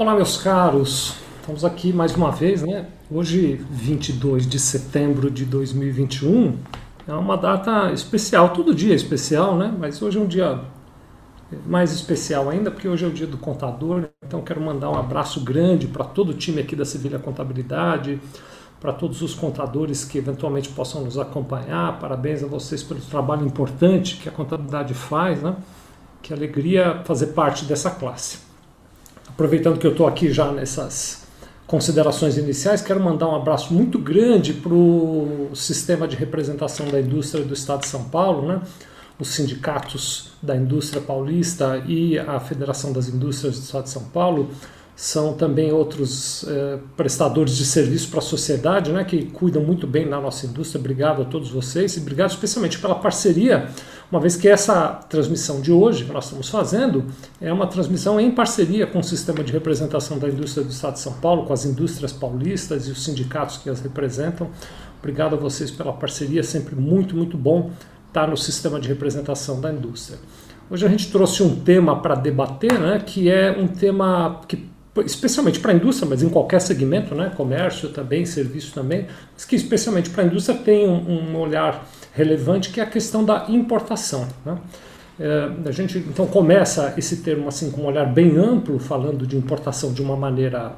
Olá, meus caros. Estamos aqui mais uma vez, né? Hoje, 22 de setembro de 2021, é uma data especial. Todo dia é especial, né? Mas hoje é um dia mais especial ainda, porque hoje é o dia do contador. Então, quero mandar um abraço grande para todo o time aqui da Sevilha Contabilidade, para todos os contadores que eventualmente possam nos acompanhar. Parabéns a vocês pelo trabalho importante que a contabilidade faz, né? Que alegria fazer parte dessa classe aproveitando que eu estou aqui já nessas considerações iniciais, quero mandar um abraço muito grande para o sistema de representação da indústria do Estado de São Paulo, né? os sindicatos da indústria paulista e a Federação das Indústrias do Estado de São Paulo são também outros eh, prestadores de serviço para a sociedade, né, que cuidam muito bem da nossa indústria. Obrigado a todos vocês e obrigado especialmente pela parceria uma vez que essa transmissão de hoje que nós estamos fazendo é uma transmissão em parceria com o sistema de representação da indústria do Estado de São Paulo, com as indústrias paulistas e os sindicatos que as representam. Obrigado a vocês pela parceria, sempre muito, muito bom estar no sistema de representação da indústria. Hoje a gente trouxe um tema para debater, né, que é um tema que especialmente para a indústria, mas em qualquer segmento, né, comércio também, serviço também, mas que especialmente para a indústria tem um, um olhar relevante que é a questão da importação. Né? É, a gente então começa esse termo assim com um olhar bem amplo, falando de importação de uma maneira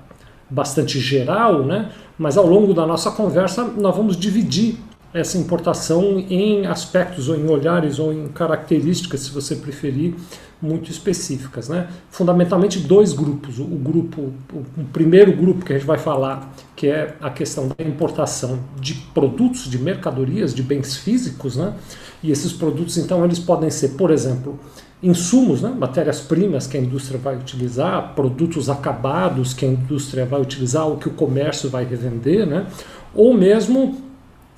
bastante geral, né? mas ao longo da nossa conversa nós vamos dividir essa importação em aspectos ou em olhares ou em características, se você preferir, muito específicas. Né? Fundamentalmente dois grupos. O grupo, o primeiro grupo que a gente vai falar, que é a questão da importação de produtos, de mercadorias, de bens físicos, né? E esses produtos, então, eles podem ser, por exemplo, insumos, né? matérias-primas que a indústria vai utilizar, produtos acabados que a indústria vai utilizar ou que o comércio vai revender, né? ou mesmo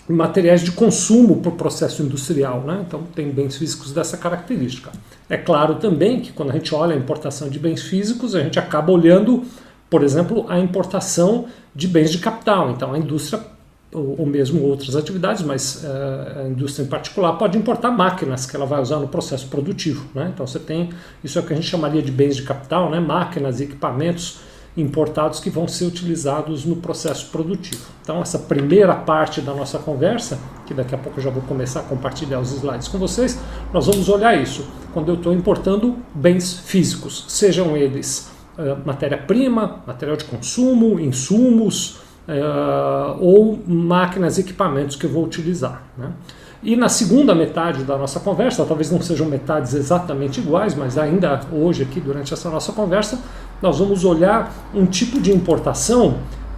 materiais de consumo para o processo industrial. Né? Então, tem bens físicos dessa característica. É claro também que quando a gente olha a importação de bens físicos, a gente acaba olhando, por exemplo, a importação de bens de capital. Então, a indústria, ou, mesmo outras atividades, mas uh, a indústria em particular, pode importar máquinas que ela vai usar no processo produtivo. Né? Então, você tem isso é o que a gente chamaria de bens de capital, né? máquinas equipamentos importados que vão ser utilizados no processo produtivo. Então, essa primeira parte da nossa conversa, que daqui a pouco eu já vou começar a compartilhar os slides com vocês, nós vamos olhar isso quando eu estou importando bens físicos, sejam eles uh, matéria-prima, material de consumo, insumos uh, ou máquinas e equipamentos que eu vou utilizar. Né? E na segunda metade da nossa conversa, talvez não sejam metades exatamente iguais, mas ainda hoje aqui durante essa nossa conversa, nós vamos olhar um tipo de importação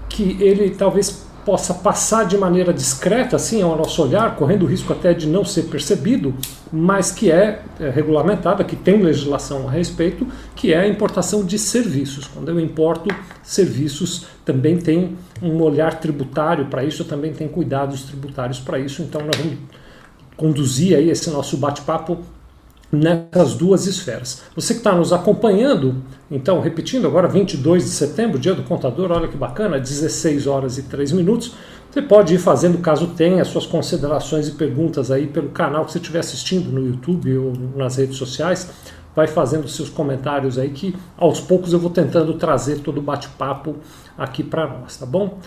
que ele talvez possa passar de maneira discreta, assim, ao nosso olhar, correndo o risco até de não ser percebido, mas que é, é regulamentada, que tem legislação a respeito, que é a importação de serviços. Quando eu importo serviços, também tem um olhar tributário para isso, também tem cuidados tributários para isso, então nós vamos conduzir aí esse nosso bate-papo nessas duas esferas. Você que está nos acompanhando, então, repetindo, agora 22 de setembro, dia do contador, olha que bacana, 16 horas e 3 minutos. Você pode ir fazendo, caso tenha, suas considerações e perguntas aí pelo canal que você estiver assistindo no YouTube ou nas redes sociais. Vai fazendo seus comentários aí que aos poucos eu vou tentando trazer todo o bate-papo aqui para nós, tá bom?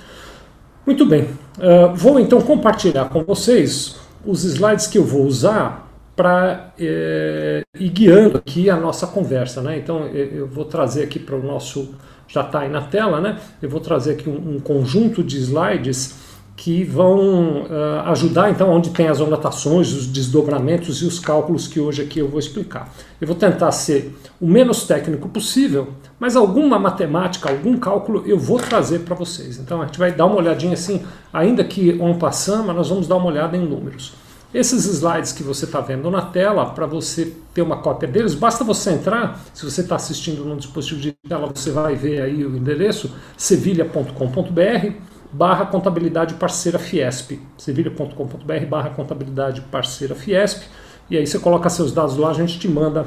Muito bem, uh, vou então compartilhar com vocês os slides que eu vou usar para é, ir guiando aqui a nossa conversa. Né? Então eu vou trazer aqui para o nosso. Já está aí na tela, né? Eu vou trazer aqui um, um conjunto de slides que vão uh, ajudar, então, onde tem as anotações, os desdobramentos e os cálculos que hoje aqui eu vou explicar. Eu vou tentar ser o menos técnico possível, mas alguma matemática, algum cálculo eu vou trazer para vocês. Então a gente vai dar uma olhadinha assim, ainda que on passant, mas nós vamos dar uma olhada em números. Esses slides que você está vendo na tela, para você ter uma cópia deles, basta você entrar, se você está assistindo num dispositivo de tela, você vai ver aí o endereço, sevilha.com.br barra contabilidade parceira Fiesp, sevilha.com.br barra contabilidade parceira Fiesp, e aí você coloca seus dados lá, a gente te manda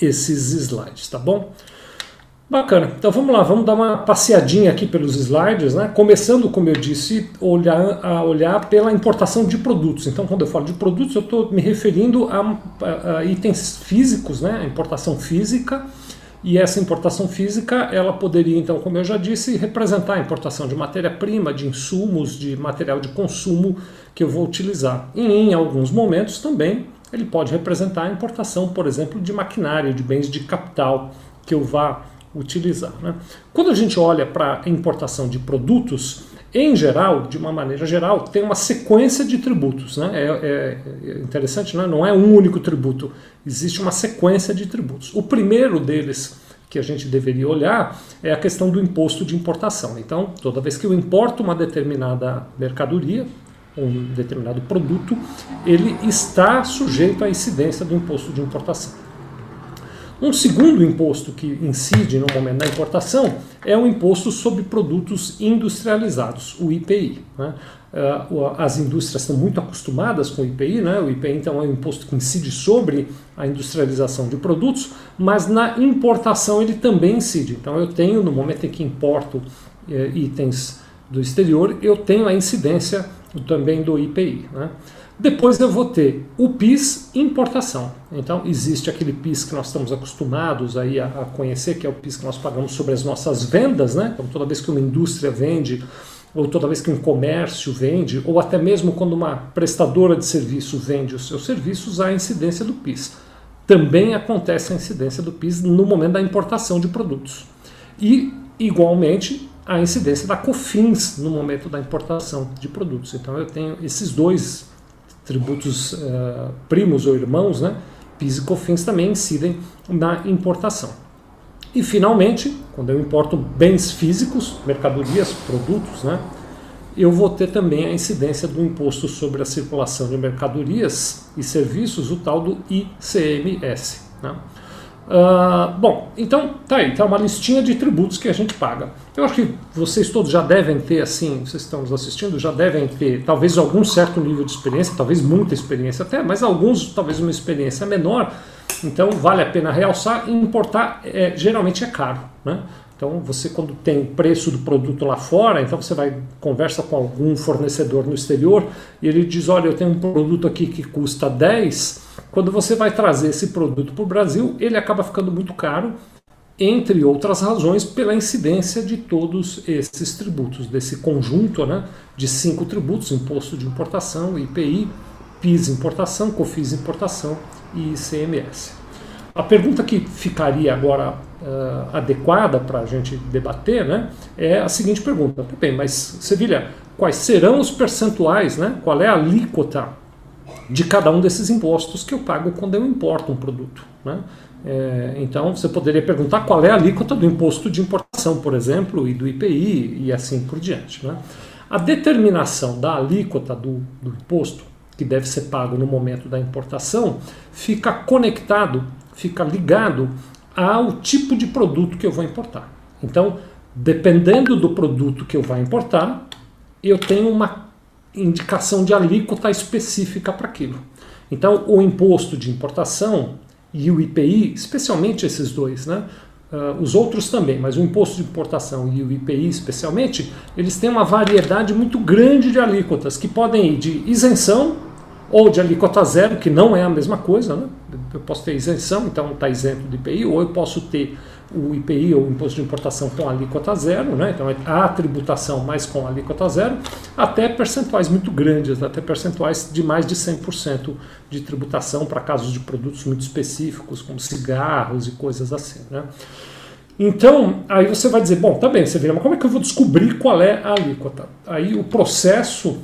esses slides, tá bom? Bacana. Então vamos lá, vamos dar uma passeadinha aqui pelos slides, né? Começando, como eu disse, olhar, a olhar pela importação de produtos. Então, quando eu falo de produtos, eu estou me referindo a, a, a, itens físicos, né? A importação física E essa importação física, ela poderia, então, como eu já disse, representar a importação de matéria-prima, de insumos, de material de consumo que eu vou utilizar. E em alguns momentos também ele pode representar a importação, por exemplo, de maquinário, de bens de capital que eu vá utilizar. Né? Quando a gente olha para a importação de produtos, em geral, de uma maneira geral, tem uma sequência de tributos. Né? É, é, é interessante, né? não é um único tributo, existe uma sequência de tributos. O primeiro deles que a gente deveria olhar é a questão do imposto de importação. Então, toda vez que eu importo uma determinada mercadoria, um determinado produto, ele está sujeito à incidência do imposto de importação. Um segundo imposto que incide no momento da importação é o imposto sobre produtos industrializados, o IPI. Né? Ah, as indústrias estão muito acostumadas com o IPI, né? o IPI então é um imposto que incide sobre a industrialização de produtos, mas na importação ele também incide. Então eu tenho, no momento em que importo eh, itens do exterior, eu tenho a incidência também do IPI. Né? Depois eu vou ter o PIS importação. Então existe aquele PIS que nós estamos acostumados aí a, a, conhecer, que é o PIS que nós pagamos sobre as nossas vendas, né? Então toda vez que uma indústria vende, ou toda vez que um comércio vende, ou até mesmo quando uma prestadora de serviço vende os seus serviços, há a incidência do PIS. Também acontece a incidência do PIS no momento da importação de produtos. E, igualmente, a incidência da COFINS no momento da importação de produtos. Então eu tenho esses dois tributos uh, primos ou irmãos, né, PIS e COFINS também incidem na importação. E finalmente, quando eu importo bens físicos, mercadorias, produtos, né, eu vou ter também a incidência do imposto sobre a circulação de mercadorias e serviços, o tal do ICMS. Né. Uh, bom, então tá aí, tá uma listinha de tributos que a gente paga. Eu acho que vocês todos já devem ter, assim, vocês estão nos assistindo, já devem ter talvez algum certo nível de experiência, talvez muita experiência até, mas alguns talvez uma experiência menor. Então vale a pena realçar. Importar é, geralmente é caro, né? Então, você quando tem preço do produto lá fora, então você vai conversa com algum fornecedor no exterior e ele diz, olha, eu tenho um produto aqui que custa 10, quando você vai trazer esse produto para o Brasil, ele acaba ficando muito caro, entre outras razões, pela incidência de todos esses tributos, desse conjunto né, de cinco tributos, imposto de importação, IPI, PIS importação, COFIS importação e ICMS. A pergunta que ficaria agora uh, adequada para a gente debater né, é a seguinte pergunta. Bem, mas Sevilha, quais serão os percentuais, né, qual é a alíquota de cada um desses impostos que eu pago quando eu importo um produto? Né? É, então você poderia perguntar qual é a alíquota do imposto de importação, por exemplo, e do IPI e assim por diante. Né? A determinação da alíquota do, do imposto que deve ser pago no momento da importação fica conectado fica ligado ao tipo de produto que eu vou importar. Então, dependendo do produto que eu vou importar, eu tenho uma indicação de alíquota específica para aquilo. Então, o imposto de importação e o IPI, especialmente esses dois, né? Uh, os outros também, mas o imposto de importação e o IPI especialmente, eles têm uma variedade muito grande de alíquotas que podem ir de isenção ou de alíquota zero, que não é a mesma coisa, né? eu posso ter isenção, então está isento do IPI, ou eu posso ter o IPI ou o imposto de importação com alíquota zero, né? então a tributação mais com alíquota zero, até percentuais muito grandes, até percentuais de mais de 100% de tributação para casos de produtos muito específicos, como cigarros e coisas assim. Né? Então, aí você vai dizer, bom, tá bem, você vira, mas como é que eu vou descobrir qual é a alíquota? Aí o processo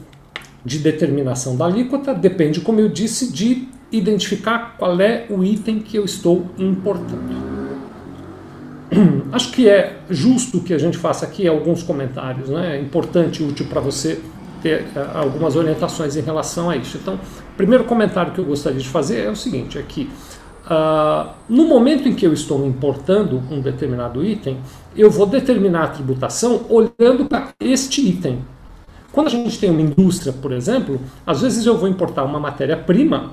de determinação da alíquota depende, como eu disse, de identificar qual é o item que eu estou importando. Acho que é justo que a gente faça aqui alguns comentários, né? é importante e útil para você ter eh, algumas orientações em relação a isso. Então, o primeiro comentário que eu gostaria de fazer é o seguinte, é que uh, no momento em que eu estou importando um determinado item, eu vou determinar a tributação olhando para este item, quando a gente tem uma indústria, por exemplo, às vezes eu vou importar uma matéria-prima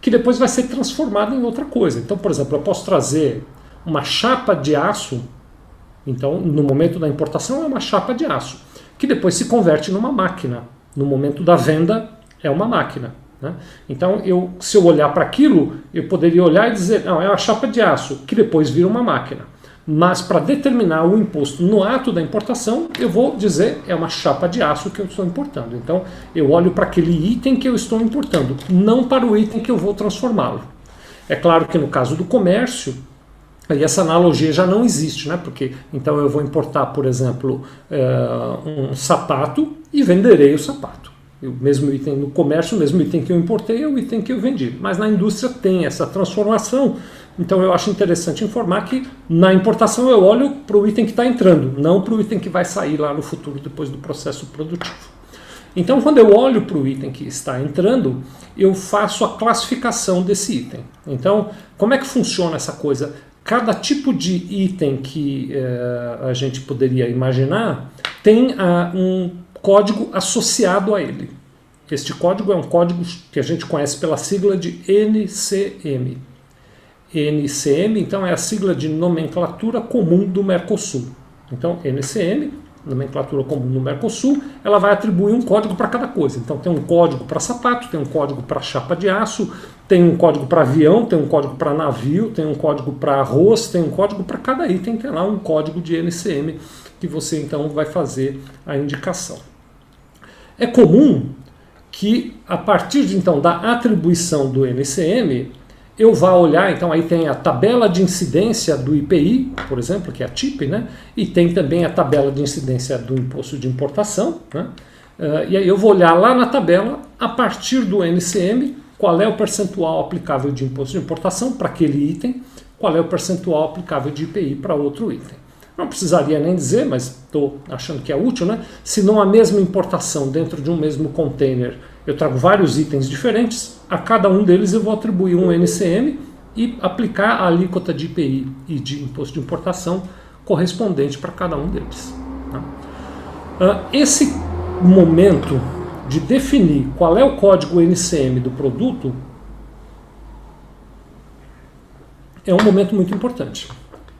que depois vai ser transformada em outra coisa. Então, por exemplo, eu posso trazer uma chapa de aço, então no momento da importação é uma chapa de aço, que depois se converte numa máquina. No momento da venda é uma máquina. Né? Então, eu, se eu olhar para aquilo, eu poderia olhar e dizer, não, é uma chapa de aço, que depois vira uma máquina. Mas para determinar o imposto no ato da importação, eu vou dizer é uma chapa de aço que eu estou importando. Então eu olho para aquele item que eu estou importando, não para o item que eu vou transformá-lo. É claro que no caso do comércio, aí essa analogia já não existe, né? Porque então eu vou importar, por exemplo, uh, um sapato e venderei o sapato. O mesmo item no comércio, o mesmo item que eu importei é o item que eu vendi. Mas na indústria tem essa transformação então eu acho interessante informar que na importação eu olho para o item que está entrando, não para o item que vai sair lá no futuro depois do processo produtivo. Então, quando eu olho para o item que está entrando, eu faço a classificação desse item. Então, como é que funciona essa coisa? Cada tipo de item que eh, a gente poderia imaginar tem ah, um código associado a ele. Este código é um código que a gente conhece pela sigla de NCM. NCM, então, é a sigla de nomenclatura comum do Mercosul. Então, NCM, nomenclatura comum do Mercosul, ela vai atribuir um código para cada coisa. Então, tem um código para sapato, tem um código para chapa de aço, tem um código para avião, tem um código para navio, tem um código para arroz, tem um código para cada item, tem lá um código de NCM que você então vai fazer a indicação. É comum que a partir de, então da atribuição do NCM, eu vá olhar, então aí tem a tabela de incidência do IPI, por exemplo, que é a TIP, né? e tem também a tabela de incidência do imposto de importação. Né? Uh, e aí eu vou olhar lá na tabela, a partir do NCM, qual é o percentual aplicável de imposto de importação para aquele item, qual é o percentual aplicável de IPI para outro item. Não precisaria nem dizer, mas estou achando que é útil, né? Se não a mesma importação dentro de um mesmo container eu trago vários itens diferentes, a cada um deles eu vou atribuir um NCM e aplicar a alíquota de IPI e de imposto de importação correspondente para cada um deles. Tá? Esse momento de definir qual é o código NCM do produto é um momento muito importante,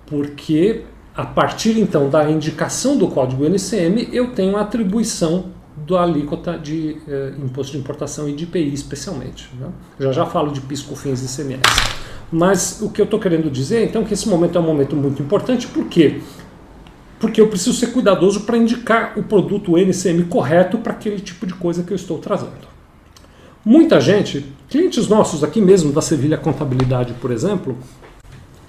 porque a partir então da indicação do código NCM eu tenho a atribuição da alíquota de eh, imposto de importação e de IPI especialmente. Né? Já já falo de PIS, COFINS e ICMS. Mas o que eu estou querendo dizer então que esse momento é um momento muito importante, por quê? Porque eu preciso ser cuidadoso para indicar o produto NCM correto para aquele tipo de coisa que eu estou trazendo. Muita gente, clientes nossos aqui mesmo da Sevilha Contabilidade, por exemplo,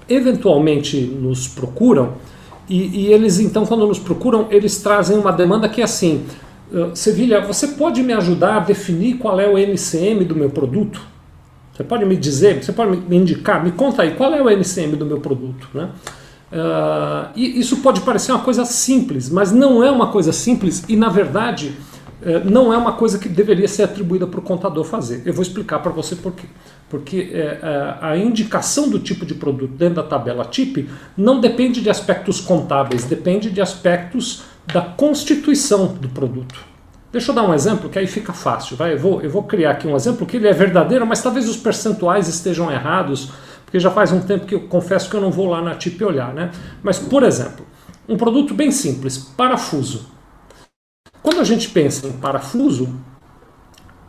eventualmente nos procuram e, e eles então quando nos procuram eles trazem uma demanda que é assim, Sevilha, você pode me ajudar a definir qual é o NCM do meu produto? Você pode me dizer, você pode me indicar, me conta aí, qual é o NCM do meu produto? Né? Uh, e isso pode parecer uma coisa simples, mas não é uma coisa simples e, na verdade, uh, não é uma coisa que deveria ser atribuída para o contador fazer. Eu vou explicar para você por quê. Porque a indicação do tipo de produto dentro da tabela TIP não depende de aspectos contábeis, depende de aspectos da constituição do produto. Deixa eu dar um exemplo que aí fica fácil. Vai? Eu, vou, eu vou criar aqui um exemplo que ele é verdadeiro, mas talvez os percentuais estejam errados, porque já faz um tempo que eu confesso que eu não vou lá na TIP olhar. Né? Mas, por exemplo, um produto bem simples, parafuso. Quando a gente pensa em parafuso,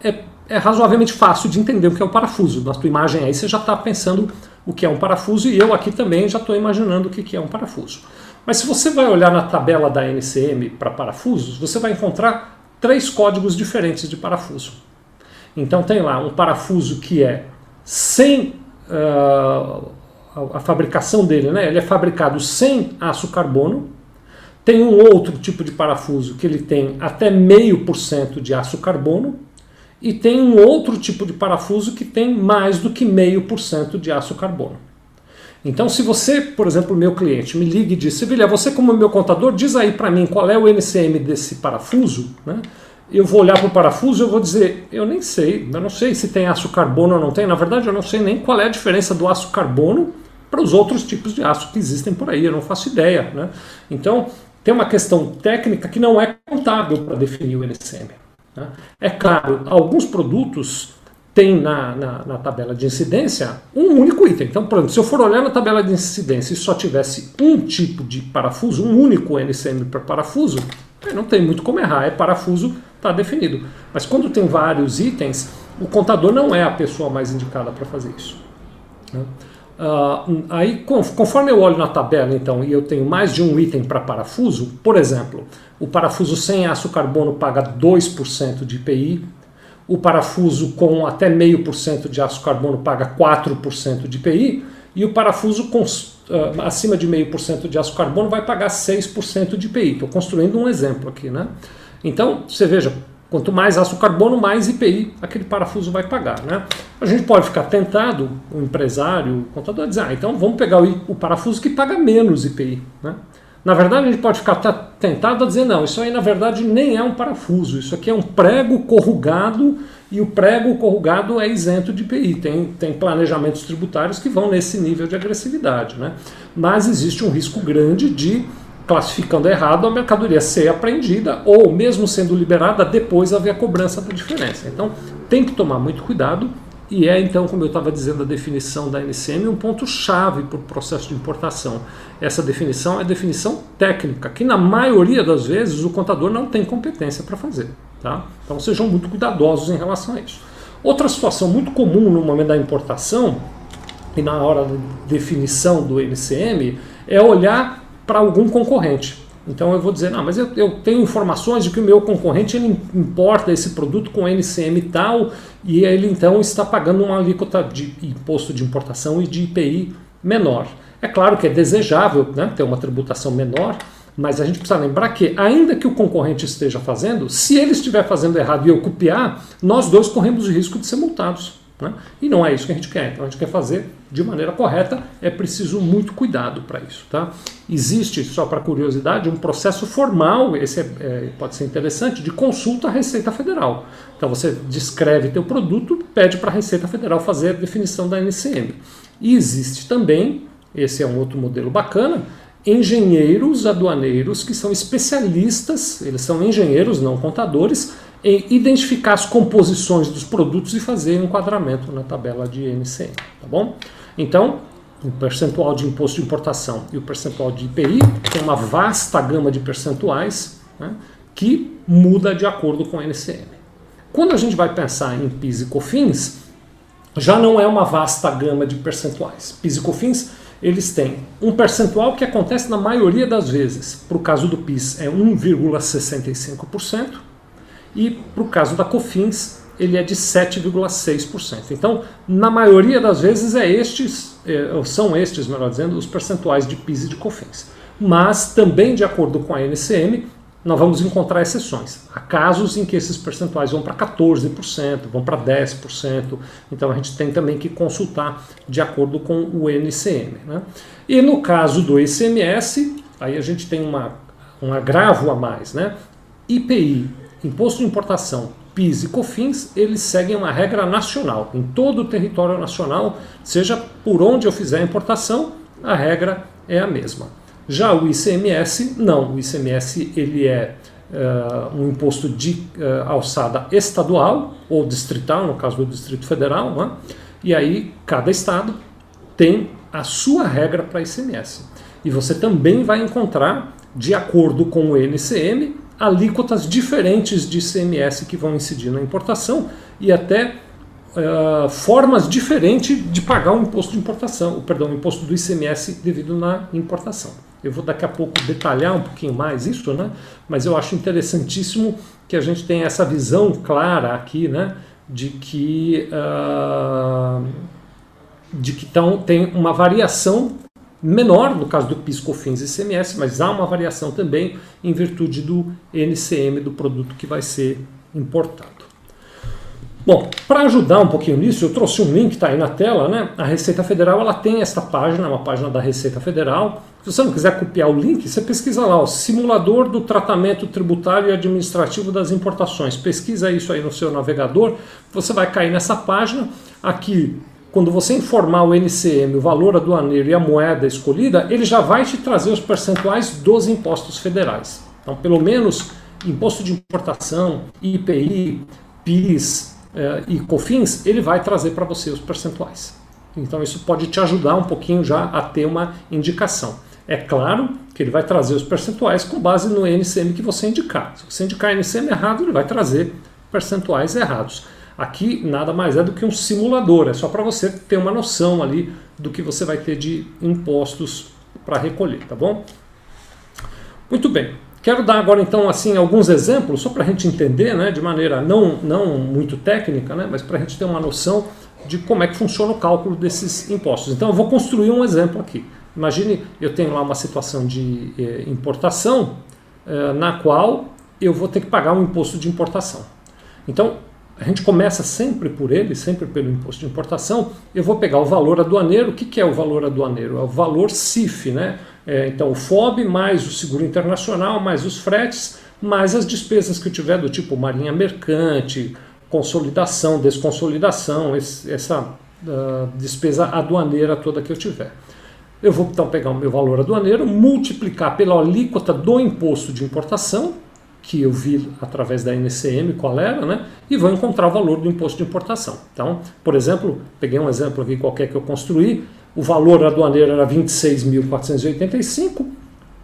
é, é razoavelmente fácil de entender o que é o parafuso. Na tua imagem aí você já está pensando o que é um parafuso e eu aqui também já estou imaginando o que é um parafuso. Mas se você vai olhar na tabela da NCM para parafusos, você vai encontrar três códigos diferentes de parafuso. Então tem lá um parafuso que é sem uh, a, fabricação dele, né? ele é fabricado sem aço carbono. Tem um outro tipo de parafuso que ele tem até meio por cento de aço carbono. E tem um outro tipo de parafuso que tem mais do que meio por cento de aço carbono. Então, se você, por exemplo, meu cliente, me liga e diz, Sevilha, você como meu contador, diz aí para mim qual é o NCM desse parafuso, né? eu vou olhar para o parafuso e eu vou dizer, eu nem sei, eu não sei se tem aço carbono ou não tem, na verdade eu não sei nem qual é a diferença do aço carbono para os outros tipos de aço que existem por aí, eu não faço ideia. Né? Então, tem uma questão técnica que não é contábil para definir o NCM. Né? É claro, alguns produtos tem na, na, na, tabela de incidência um único item. Então, por exemplo, se eu for olhar na tabela de incidência e só tivesse um tipo de parafuso, um único NCM para parafuso, não tem muito como errar, é parafuso, está definido. Mas quando tem vários itens, o contador não é a pessoa mais indicada para fazer isso. Né? Uh, aí, conforme eu olho na tabela, então, e eu tenho mais de um item para parafuso, por exemplo, o parafuso sem aço carbono paga 2% de IPI, o parafuso com até 0,5% de aço carbono paga 4% de IPI, e o parafuso com, uh, acima de 0,5% de aço carbono vai pagar 6% de IPI. Estou construindo um exemplo aqui, né? Então, você veja, Quanto mais aço carbono, mais IPI aquele parafuso vai pagar. Né? A gente pode ficar tentado, o empresário, o contador, a dizer, ah, então vamos pegar o, o parafuso que paga menos IPI. Né? Na verdade, a gente pode ficar tentado a dizer, não, isso aí na verdade nem é um parafuso, isso aqui é um prego corrugado e o prego corrugado é isento de IPI. Tem, tem planejamentos tributários que vão nesse nível de agressividade. Né? Mas existe um risco grande de classificando errado, a mercadoria ser apreendida ou, mesmo sendo liberada, depois haver a cobrança da diferença. Então, tem que tomar muito cuidado e é então, como eu estava dizendo, a definição da NCM um ponto-chave para o processo de importação. Essa definição é definição técnica, que na maioria das vezes o contador não tem competência para fazer. Tá? Então sejam muito cuidadosos em relação a isso. Outra situação muito comum no momento da importação e na hora da definição do NCM é olhar para algum concorrente. Então eu vou dizer, não, mas eu, eu, tenho informações de que o meu concorrente ele importa esse produto com NCM tal e ele então está pagando uma alíquota de imposto de importação e de IPI menor. É claro que é desejável né, ter uma tributação menor, mas a gente precisa lembrar que, ainda que o concorrente esteja fazendo, se ele estiver fazendo errado e eu copiar, nós dois corremos o risco de ser multados. Né? E não é isso que a gente quer. Então a gente quer fazer de maneira correta, é preciso muito cuidado para isso. Tá? Existe, só para curiosidade, um processo formal, esse é, é, pode ser interessante, de consulta à Receita Federal. Então você descreve teu produto, pede para a Receita Federal fazer a definição da NCM. E existe também, esse é um outro modelo bacana, engenheiros aduaneiros que são especialistas, eles são engenheiros, não contadores, em identificar as composições dos produtos e fazer enquadramento na tabela de NCM, tá bom? Então, o percentual de imposto de importação e o percentual de IPI tem uma vasta gama de percentuais né, que muda de acordo com o NCM. Quando a gente vai pensar em PIS e COFINS, já não é uma vasta gama de percentuais. PIS e COFINS eles têm um percentual que acontece na maioria das vezes. Para o caso do PIS é 1,65%, e para o caso da COFINS ele é de 7,6%. Então, na maioria das vezes é estes, é, são estes, melhor dizendo, os percentuais de PIS e de COFINS. Mas também de acordo com a NCM, nós vamos encontrar exceções. Há casos em que esses percentuais vão para 14%, vão para 10%, então a gente tem também que consultar de acordo com o NCM. Né? E no caso do ICMS, aí a gente tem uma, um agravo a mais. Né? IPI Imposto de importação, PIS e COFINS, eles seguem uma regra nacional. Em todo o território nacional, seja por onde eu fizer a importação, a regra é a mesma. Já o ICMS, não. O ICMS ele é uh, um imposto de uh, alçada estadual ou distrital, no caso do Distrito Federal, né? e aí cada estado tem a sua regra para ICMS. E você também vai encontrar, de acordo com o NCM, alíquotas diferentes de ICMS que vão incidir na importação e até uh, formas diferentes de pagar o imposto de importação, perdão, o imposto do ICMS devido na importação. Eu vou daqui a pouco detalhar um pouquinho mais isso, né? Mas eu acho interessantíssimo que a gente tenha essa visão clara aqui, né? De que uh, de que tão, tem uma variação menor no caso do PIS, COFINS e ICMS, mas há uma variação também em virtude do NCM do produto que vai ser importado. Bom, para ajudar um pouquinho nisso, eu trouxe um link, está aí na tela, né? A Receita Federal ela tem esta página, uma página da Receita Federal. Se você não quiser copiar o link, você pesquisa lá, o simulador do tratamento tributário e administrativo das importações. Pesquisa isso aí no seu navegador, você vai cair nessa página. Aqui quando você informar o NCM, o valor aduaneiro e a moeda escolhida, ele já vai te trazer os percentuais dos impostos federais. Então, pelo menos imposto de importação, IPI, PIS eh, e COFINS, ele vai trazer para você os percentuais. Então, isso pode te ajudar um pouquinho já a ter uma indicação. É claro que ele vai trazer os percentuais com base no NCM que você indicar. Se você indicar NCM errado, ele vai trazer percentuais errados. Aqui nada mais é do que um simulador, é só para você ter uma noção ali do que você vai ter de impostos para recolher, tá bom? Muito bem. Quero dar agora então assim alguns exemplos só para a gente entender, né, de maneira não não muito técnica, né, mas para a gente ter uma noção de como é que funciona o cálculo desses impostos. Então eu vou construir um exemplo aqui. Imagine eu tenho lá uma situação de eh, importação eh, na qual eu vou ter que pagar um imposto de importação. Então a gente começa sempre por ele, sempre pelo imposto de importação. Eu vou pegar o valor aduaneiro. O que, que é o valor aduaneiro? É o valor CIF, né? É, então o FOB mais o seguro internacional, mais os fretes, mais as despesas que eu tiver do tipo marinha mercante, consolidação, desconsolidação, esse, essa uh, despesa aduaneira toda que eu tiver. Eu vou então pegar o meu valor aduaneiro, multiplicar pela alíquota do imposto de importação, que eu vi através da NCM qual era, né? E vou encontrar o valor do imposto de importação. Então, por exemplo, peguei um exemplo aqui qualquer que eu construí, o valor aduaneiro era 26.485,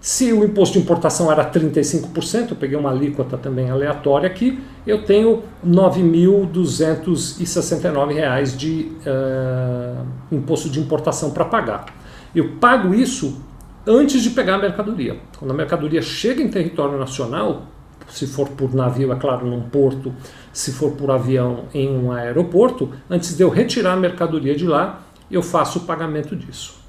se o imposto de importação era 35%, eu peguei uma alíquota também aleatória aqui, eu tenho R$ 9.269 de uh, imposto de importação para pagar. Eu pago isso antes de pegar a mercadoria. Quando a mercadoria chega em território nacional, se for por navio, é claro, num porto, se for por avião em um aeroporto, antes de eu retirar a mercadoria de lá, eu faço o pagamento disso.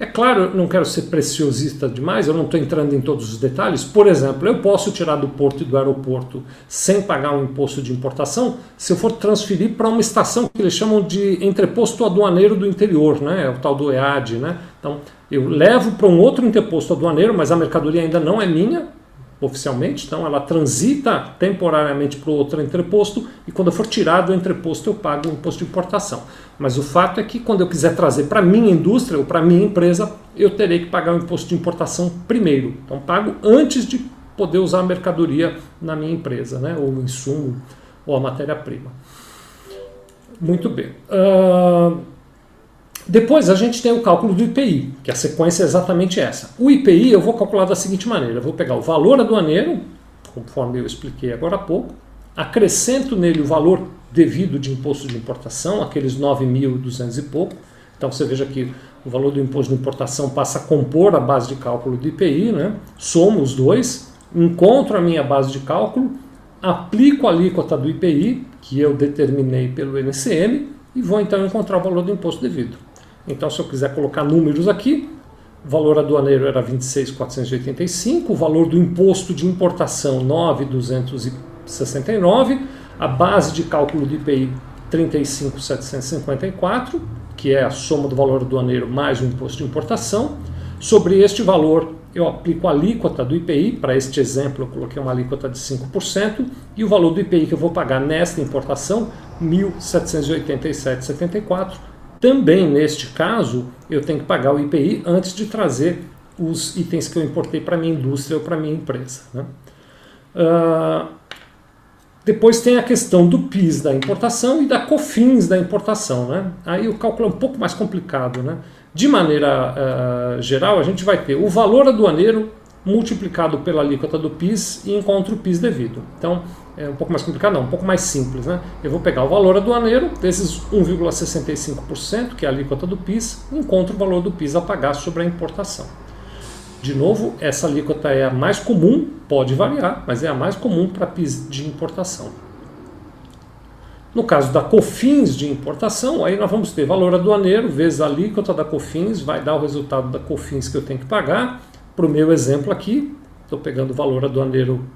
É claro, eu não quero ser preciosista demais, eu não estou entrando em todos os detalhes. Por exemplo, eu posso tirar do porto e do aeroporto sem pagar um imposto de importação se eu for transferir para uma estação que eles chamam de entreposto aduaneiro do interior, né? é o tal do EAD. Né? Então, eu levo para um outro entreposto aduaneiro, mas a mercadoria ainda não é minha, oficialmente, então ela transita temporariamente para outro entreposto e quando eu for tirar do entreposto eu pago o imposto de importação. Mas o fato é que quando eu quiser trazer para minha indústria ou para minha empresa, eu terei que pagar o imposto de importação primeiro. Então pago antes de poder usar a mercadoria na minha empresa, né? ou o insumo ou a matéria-prima. Muito bem. Uh, depois a gente tem o cálculo do IPI, que a sequência é exatamente essa. O IPI eu vou calcular da seguinte maneira: eu vou pegar o valor aduaneiro, conforme eu expliquei agora há pouco, acrescento nele o valor devido de imposto de importação, aqueles 9.200 e pouco. Então você veja que o valor do imposto de importação passa a compor a base de cálculo do IPI, né? somo os dois, encontro a minha base de cálculo, aplico a alíquota do IPI, que eu determinei pelo NCM, e vou então encontrar o valor do imposto devido. Então, se eu quiser colocar números aqui, o valor aduaneiro era 26.485, o valor do imposto de importação 9.269, a base de cálculo do IPI 35.754, que é a soma do valor aduaneiro mais o imposto de importação. Sobre este valor, eu aplico a alíquota do IPI, para este exemplo eu coloquei uma alíquota de 5%, e o valor do IPI que eu vou pagar nesta importação, 1.787,74, também neste caso, eu tenho que pagar o IPI antes de trazer os itens que eu importei para minha indústria ou para minha empresa. Né? Uh, depois tem a questão do PIS da importação e da COFINS da importação. Né? Aí o cálculo é um pouco mais complicado. Né? De maneira uh, geral, a gente vai ter o valor aduaneiro multiplicado pela alíquota do PIS e encontro o PIS devido. Então, é um pouco mais complicado, não, um pouco mais simples. Né? Eu vou pegar o valor aduaneiro, desses 1,65%, que é a alíquota do PIS, encontro o valor do PIS a pagar sobre a importação. De novo, essa alíquota é a mais comum, pode variar, mas é a mais comum para PIS de importação. No caso da COFINS de importação, aí nós vamos ter valor aduaneiro vezes a alíquota da COFINS, vai dar o resultado da COFINS que eu tenho que pagar. Para o meu exemplo aqui, estou pegando o valor aduaneiro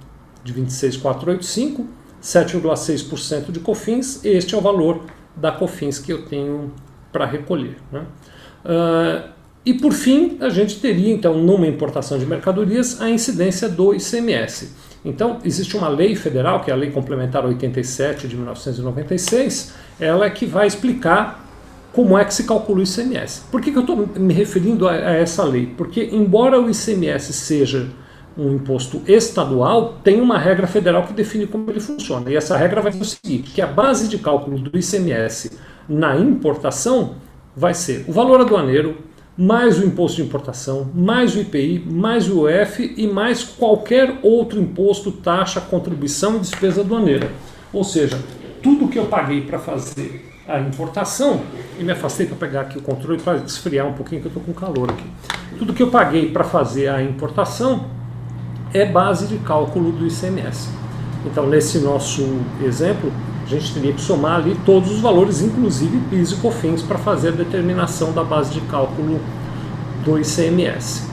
de 26,485, 7,6% de COFINS, este é o valor da COFINS que eu tenho para recolher. Né? Uh, e por fim, a gente teria então numa importação de mercadorias a incidência do ICMS. Então, existe uma lei federal, que é a Lei Complementar 87 de 1996, ela é que vai explicar como é que se calcula o ICMS. Por que, que eu estou me referindo a, a essa lei? Porque, embora o ICMS seja um imposto estadual, tem uma regra federal que define como ele funciona. E essa regra vai ser o seguinte, que a base de cálculo do ICMS na importação vai ser o valor aduaneiro, mais o imposto de importação, mais o IPI, mais o UF e mais qualquer outro imposto, taxa, contribuição e despesa aduaneira. Ou seja, tudo que eu paguei para fazer a importação, e me afastei para pegar aqui o controle para esfriar um pouquinho que eu estou com calor aqui. Tudo que eu paguei para fazer a importação é base de cálculo do ICMS. Então, nesse nosso exemplo, a gente teria que somar ali todos os valores, inclusive PIS e COFINS, para fazer a determinação da base de cálculo do ICMS.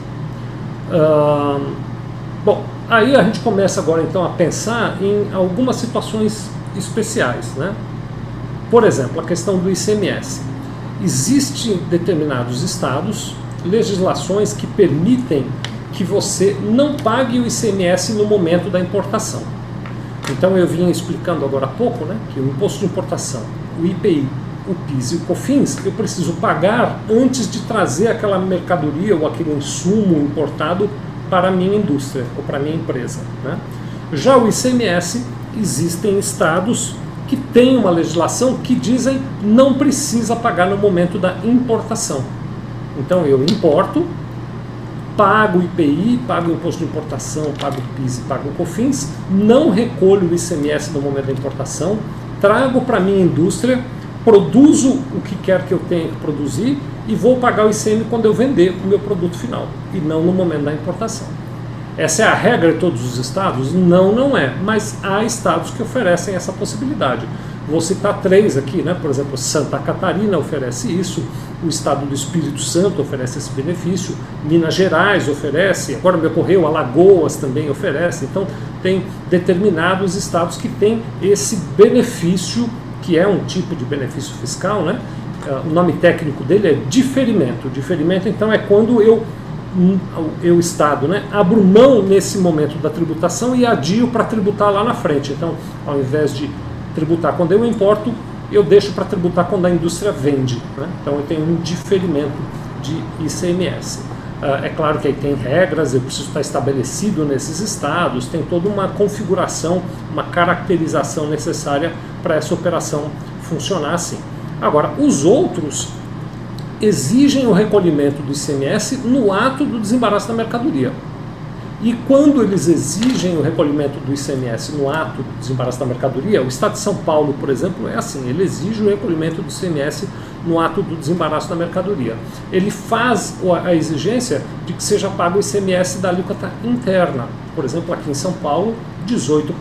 Bom, aí a gente começa agora então a pensar em algumas situações especiais, né? Por exemplo, a questão do ICMS. Existem determinados estados, legislações que permitem que você não pague o ICMS no momento da importação. Então eu vinha explicando agora há pouco né, que o imposto de importação, o IPI, o PIS e o COFINS, eu preciso pagar antes de trazer aquela mercadoria ou aquele insumo importado para a minha indústria ou para a minha empresa. Né? Já o ICMS, existem estados que têm uma legislação que dizem não precisa pagar no momento da importação. Então eu importo, pago IPI, pago o imposto de importação, pago o PIS e pago o COFINS, não recolho o ICMS no momento da importação, trago para a minha indústria, produzo o que quer que eu tenha que produzir e vou pagar o ICM quando eu vender o meu produto final e não no momento da importação. Essa é a regra de todos os estados? Não, não é, mas há estados que oferecem essa possibilidade. Vou citar três aqui, né? por exemplo, Santa Catarina oferece isso, o estado do Espírito Santo oferece esse benefício, Minas Gerais oferece, agora me ocorreu, Alagoas também oferece. Então, tem determinados estados que têm esse benefício, que é um tipo de benefício fiscal, né? Ah, o nome técnico dele é diferimento. Diferimento, então, é quando eu eu Estado, né, abro mão nesse momento da tributação e adio para tributar lá na frente. Então, ao invés de tributar quando eu importo, eu deixo para tributar quando a indústria vende. Né? Então eu tenho um diferimento de ICMS. Ah, é claro que aí tem regras, eu preciso estar estabelecido nesses estados, tem toda uma configuração, uma caracterização necessária para essa operação funcionar assim. Agora, os outros exigem o recolhimento do ICMS no ato do desembaraço da mercadoria. E quando eles exigem o recolhimento do ICMS no ato do desembaraço da mercadoria, o Estado de São Paulo, por exemplo, é assim: ele exige o recolhimento do ICMS no ato do desembaraço da mercadoria. Ele faz a exigência de que seja pago o ICMS da alíquota interna. Por exemplo, aqui em São Paulo, 18%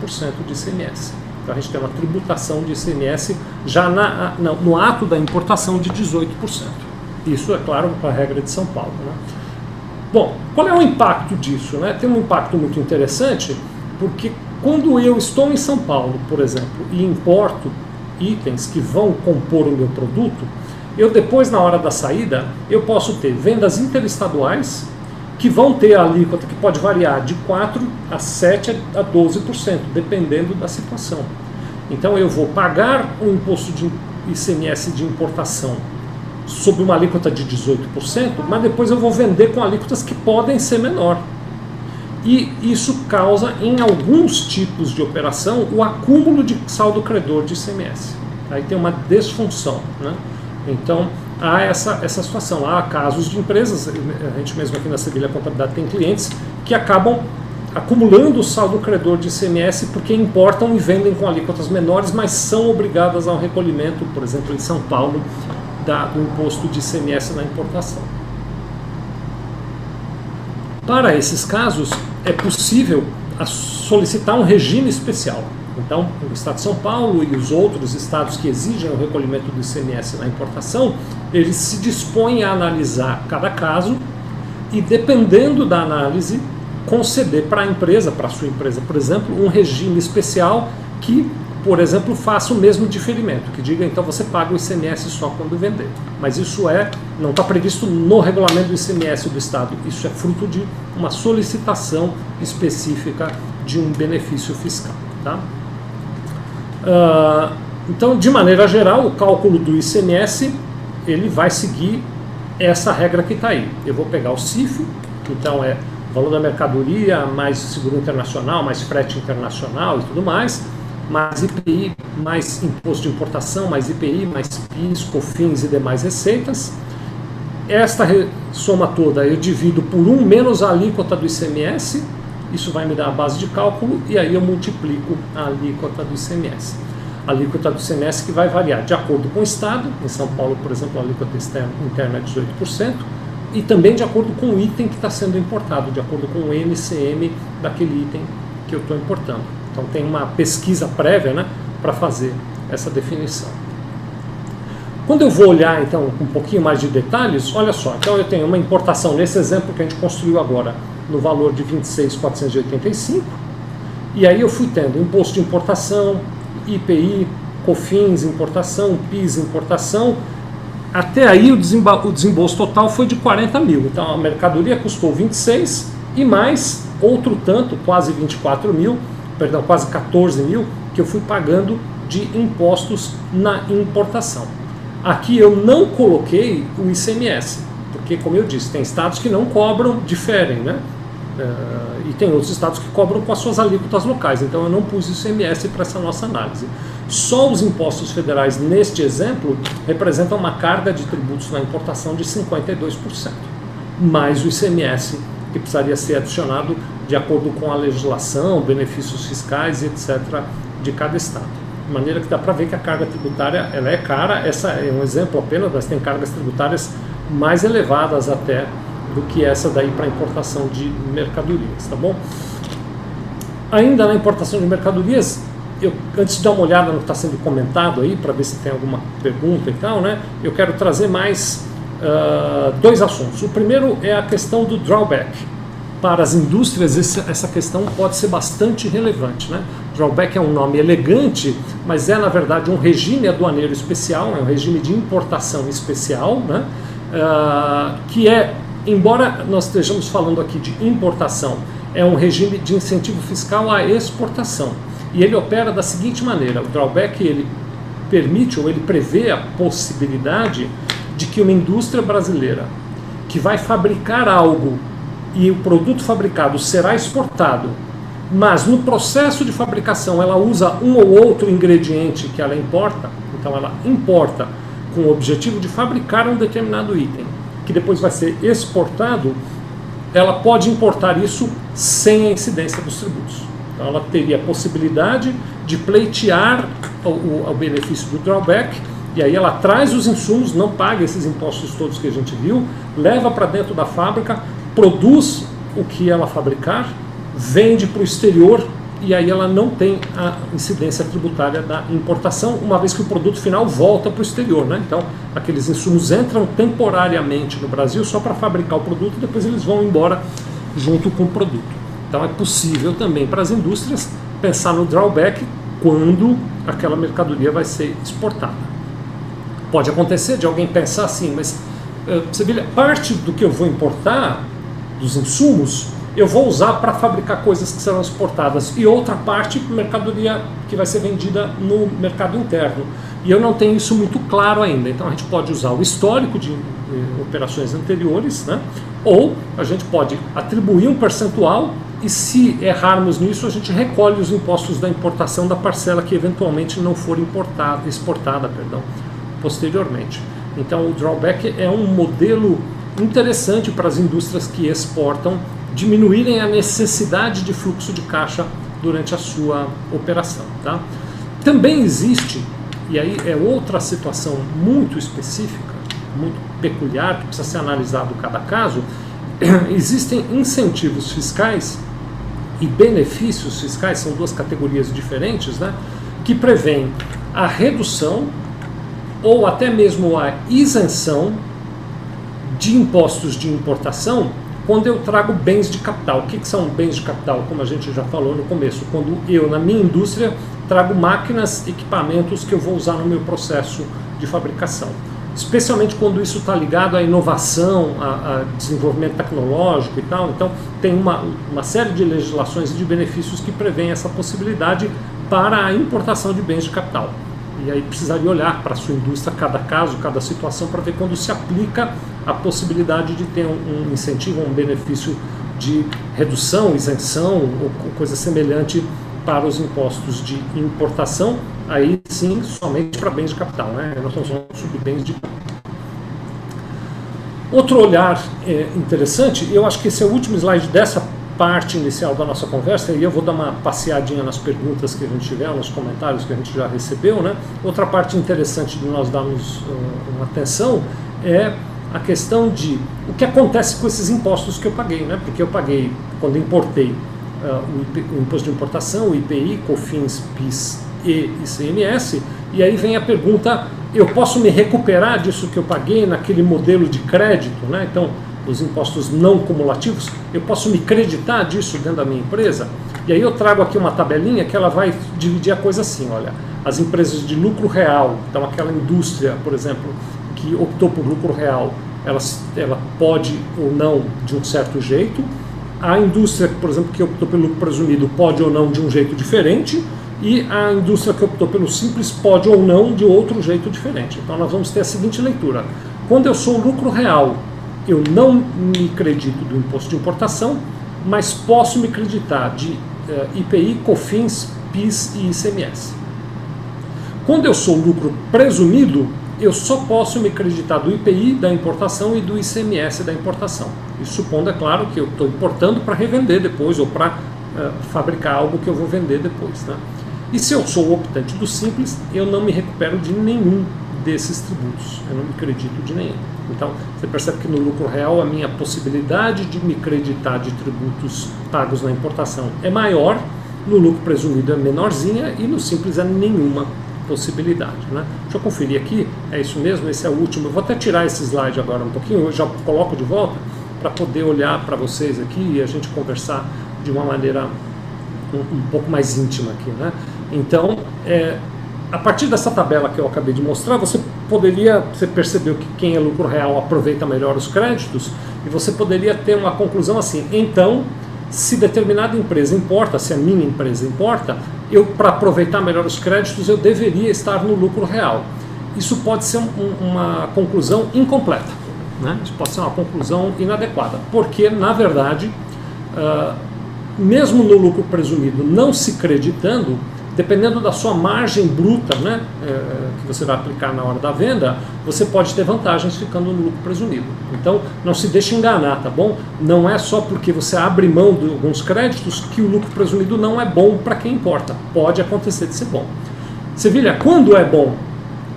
de ICMS. Então a gente tem uma tributação de ICMS já na, no ato da importação de 18%. Isso, é claro, com a regra de São Paulo. Né? Bom, qual é o impacto disso? Né? Tem um impacto muito interessante, porque quando eu estou em São Paulo, por exemplo, e importo itens que vão compor o meu produto, eu depois, na hora da saída, eu posso ter vendas interestaduais que vão ter a alíquota que pode variar de 4 a 7 a 12%, dependendo da situação. Então eu vou pagar o imposto de ICMS de importação sob uma alíquota de 18%, mas depois eu vou vender com alíquotas que podem ser menor. E isso causa, em alguns tipos de operação, o acúmulo de saldo credor de ICMS. Aí tem uma desfunção. Né? Então, há essa, essa situação. Há casos de empresas, a gente mesmo aqui na Sevilha Contabilidade tem clientes que acabam acumulando o saldo credor de ICMS porque importam e vendem com alíquotas menores, mas são obrigadas ao recolhimento, por exemplo, em São Paulo, da, do imposto de ICMS na importação. Para esses casos, é possível solicitar um regime especial. Então, o Estado de São Paulo e os outros estados que exigem o recolhimento do ICMS na importação, eles se dispõem a analisar cada caso e, dependendo da análise, conceder para a empresa, para a sua empresa, por exemplo, um regime especial que por exemplo, faça o mesmo diferimento, que diga então você paga o ICMS só quando vender. Mas isso é não está previsto no regulamento do ICMS do Estado. Isso é fruto de uma solicitação específica de um benefício fiscal. Tá? Uh, então, de maneira geral, o cálculo do ICMS ele vai seguir essa regra que está aí. Eu vou pegar o CIF, que então é valor da mercadoria mais seguro internacional, mais frete internacional e tudo mais mais IPI, mais imposto de importação, mais IPI, mais PIS, COFINS e demais receitas. Esta soma toda eu divido por 1 menos a alíquota do ICMS, isso vai me dar a base de cálculo, e aí eu multiplico a alíquota do ICMS. a alíquota do ICMS que vai variar de acordo com o estado. Em São Paulo, por exemplo, a alíquota interna é 18%, e também de acordo com o item que está sendo importado, de acordo com o MCM daquele item que eu estou importando. Então tem uma pesquisa prévia né, para fazer essa definição. Quando eu vou olhar então um pouquinho mais de detalhes, olha só, então eu tenho uma importação nesse exemplo que a gente construiu agora no valor de 26.485, e aí eu fui tendo imposto de importação, IPI, COFINS importação, PIS importação, até aí o, o desembolso total foi de 40 mil. Então a mercadoria custou 26 e mais outro tanto, quase 24 mil, perdão, quase 14 mil, que eu fui pagando de impostos na importação. Aqui eu não coloquei o ICMS, porque, como eu disse, tem estados que não cobram, diferem, né? Uh, e tem outros estados que cobram com as suas alíquotas locais, então eu não pus o ICMS para essa nossa análise. Só os impostos federais, neste exemplo, representam uma carga de tributos na importação de 52%, mais o ICMS, que precisaria ser adicionado de acordo com a legislação, benefícios fiscais, etc., de cada estado. De maneira que dá para ver que a carga tributária ela é cara. Essa é um exemplo apenas, mas tem cargas tributárias mais elevadas até do que essa daí para importação de mercadorias, tá bom? Ainda na importação de mercadorias, eu, antes de dar uma olhada no que está sendo comentado aí, para ver se tem alguma pergunta e tal, né, eu quero trazer mais uh, dois assuntos. O primeiro é a questão do drawback para as indústrias essa questão pode ser bastante relevante. Né? Drawback é um nome elegante, mas é na verdade um regime aduaneiro especial, é um regime de importação especial, né? Uh, que é, embora nós estejamos falando aqui de importação, é um regime de incentivo fiscal à exportação. E ele opera da seguinte maneira: o drawback ele permite ou ele prevê a possibilidade de que uma indústria brasileira que vai fabricar algo e o produto fabricado será exportado, mas no processo de fabricação ela usa um ou outro ingrediente que ela importa, então ela importa com o objetivo de fabricar um determinado item, que depois vai ser exportado, ela pode importar isso sem a incidência dos tributos. Então ela teria a possibilidade de pleitear o, o, o benefício do drawback e aí ela traz os insumos, não paga esses impostos todos que a gente viu, leva para dentro da fábrica, produz o que ela fabricar, vende para o exterior e aí ela não tem a incidência tributária da importação, uma vez que o produto final volta para o exterior. Né? Então, aqueles insumos entram temporariamente no Brasil só para fabricar o produto e depois eles vão embora junto com o produto. Então, é possível também para as indústrias pensar no drawback quando aquela mercadoria vai ser exportada. Pode acontecer de alguém pensar assim, mas eh, você vê, parte do que eu vou importar dos insumos, eu vou usar para fabricar coisas que serão exportadas e outra parte mercadoria que vai ser vendida no mercado interno. E eu não tenho isso muito claro ainda. Então a gente pode usar o histórico de eh, operações anteriores, né? ou a gente pode atribuir um percentual e se errarmos nisso, a gente recolhe os impostos da importação da parcela que eventualmente não for importada, exportada perdão, posteriormente. Então o drawback é um modelo interessante para as indústrias que exportam diminuírem a necessidade de fluxo de caixa durante a sua operação. Tá? Também existe, e aí é outra situação muito específica, muito peculiar, que precisa ser analisado cada caso, existem incentivos fiscais e benefícios fiscais, são duas categorias diferentes, né, que prevêem a redução ou até mesmo a isenção de impostos de importação quando eu trago bens de capital. O que, que, são bens de capital? Como a gente já falou no começo, quando eu, na minha indústria, trago máquinas, equipamentos que eu vou usar no meu processo de fabricação. Especialmente quando isso está ligado à inovação, a, desenvolvimento tecnológico e tal. Então, tem uma, uma série de legislações e de benefícios que prevêem essa possibilidade para a importação de bens de capital. E aí precisaria olhar para a sua indústria, cada caso, cada situação, para ver quando se aplica a possibilidade de ter um, incentivo, um benefício de redução, isenção ou coisa semelhante para os impostos de importação, aí sim somente para bens de capital, né? Nós estamos falando sobre bens de Outro olhar é, interessante, eu acho que esse é o último slide dessa parte inicial da nossa conversa, e eu vou dar uma passeadinha nas perguntas que a gente tiver, nos comentários que a gente já recebeu. Né? Outra parte interessante de nós darmos uh, uma atenção é a questão de o que acontece com esses impostos que eu paguei, né? porque eu paguei, quando importei, uh, o, IP, o, imposto de importação, o IPI, COFINS, PIS e ICMS, e aí vem a pergunta, eu posso me recuperar disso que eu paguei naquele modelo de crédito? Né? Então, os impostos não cumulativos, eu posso me creditar disso dentro da minha empresa? E aí eu trago aqui uma tabelinha que ela vai dividir a coisa assim, olha, as empresas de lucro real, então aquela indústria, por exemplo, que optou por lucro real, ela, ela pode ou não de um certo jeito, a indústria, por exemplo, que optou pelo presumido pode ou não de um jeito diferente, e a indústria que optou pelo simples pode ou não de outro jeito diferente. Então nós vamos ter a seguinte leitura. Quando eu sou lucro real eu não me credito do imposto de importação, mas posso me creditar de uh, eh, IPI, COFINS, PIS e ICMS. Quando eu sou lucro presumido, eu só posso me creditar do IPI da importação e do ICMS da importação. Isso supondo, é claro, que eu estou importando para revender depois ou para uh, fabricar algo que eu vou vender depois. Né? E se eu sou optante do simples, eu não me recupero de nenhum desses tributos, eu não me acredito de nenhum. Então, você percebe que no lucro real a minha possibilidade de me creditar de tributos pagos na importação é maior, no lucro presumido é menorzinha e no simples é nenhuma possibilidade. Né? Deixa eu conferir aqui, é isso mesmo, esse é o último. Eu vou até tirar esse slide agora um pouquinho, eu já coloco de volta para poder olhar para vocês aqui e a gente conversar de uma maneira um, um pouco mais íntima aqui. Né? Então, é, a partir dessa tabela que eu acabei de mostrar, você poderia, você percebeu que quem é lucro real aproveita melhor os créditos, e você poderia ter uma conclusão assim, então, se determinada empresa importa, se a minha empresa importa, eu para aproveitar melhor os créditos, eu deveria estar no lucro real. Isso pode ser um, uma conclusão incompleta, né? isso pode ser uma conclusão inadequada, porque, na verdade, uh, mesmo no lucro presumido não se creditando, dependendo da sua margem bruta né, é, que você vai aplicar na hora da venda, você pode ter vantagens ficando no lucro presumido. Então, não se deixe enganar, tá bom? Não é só porque você abre mão de alguns créditos que o lucro presumido não é bom para quem importa. Pode acontecer de ser bom. Sevilha, quando é bom?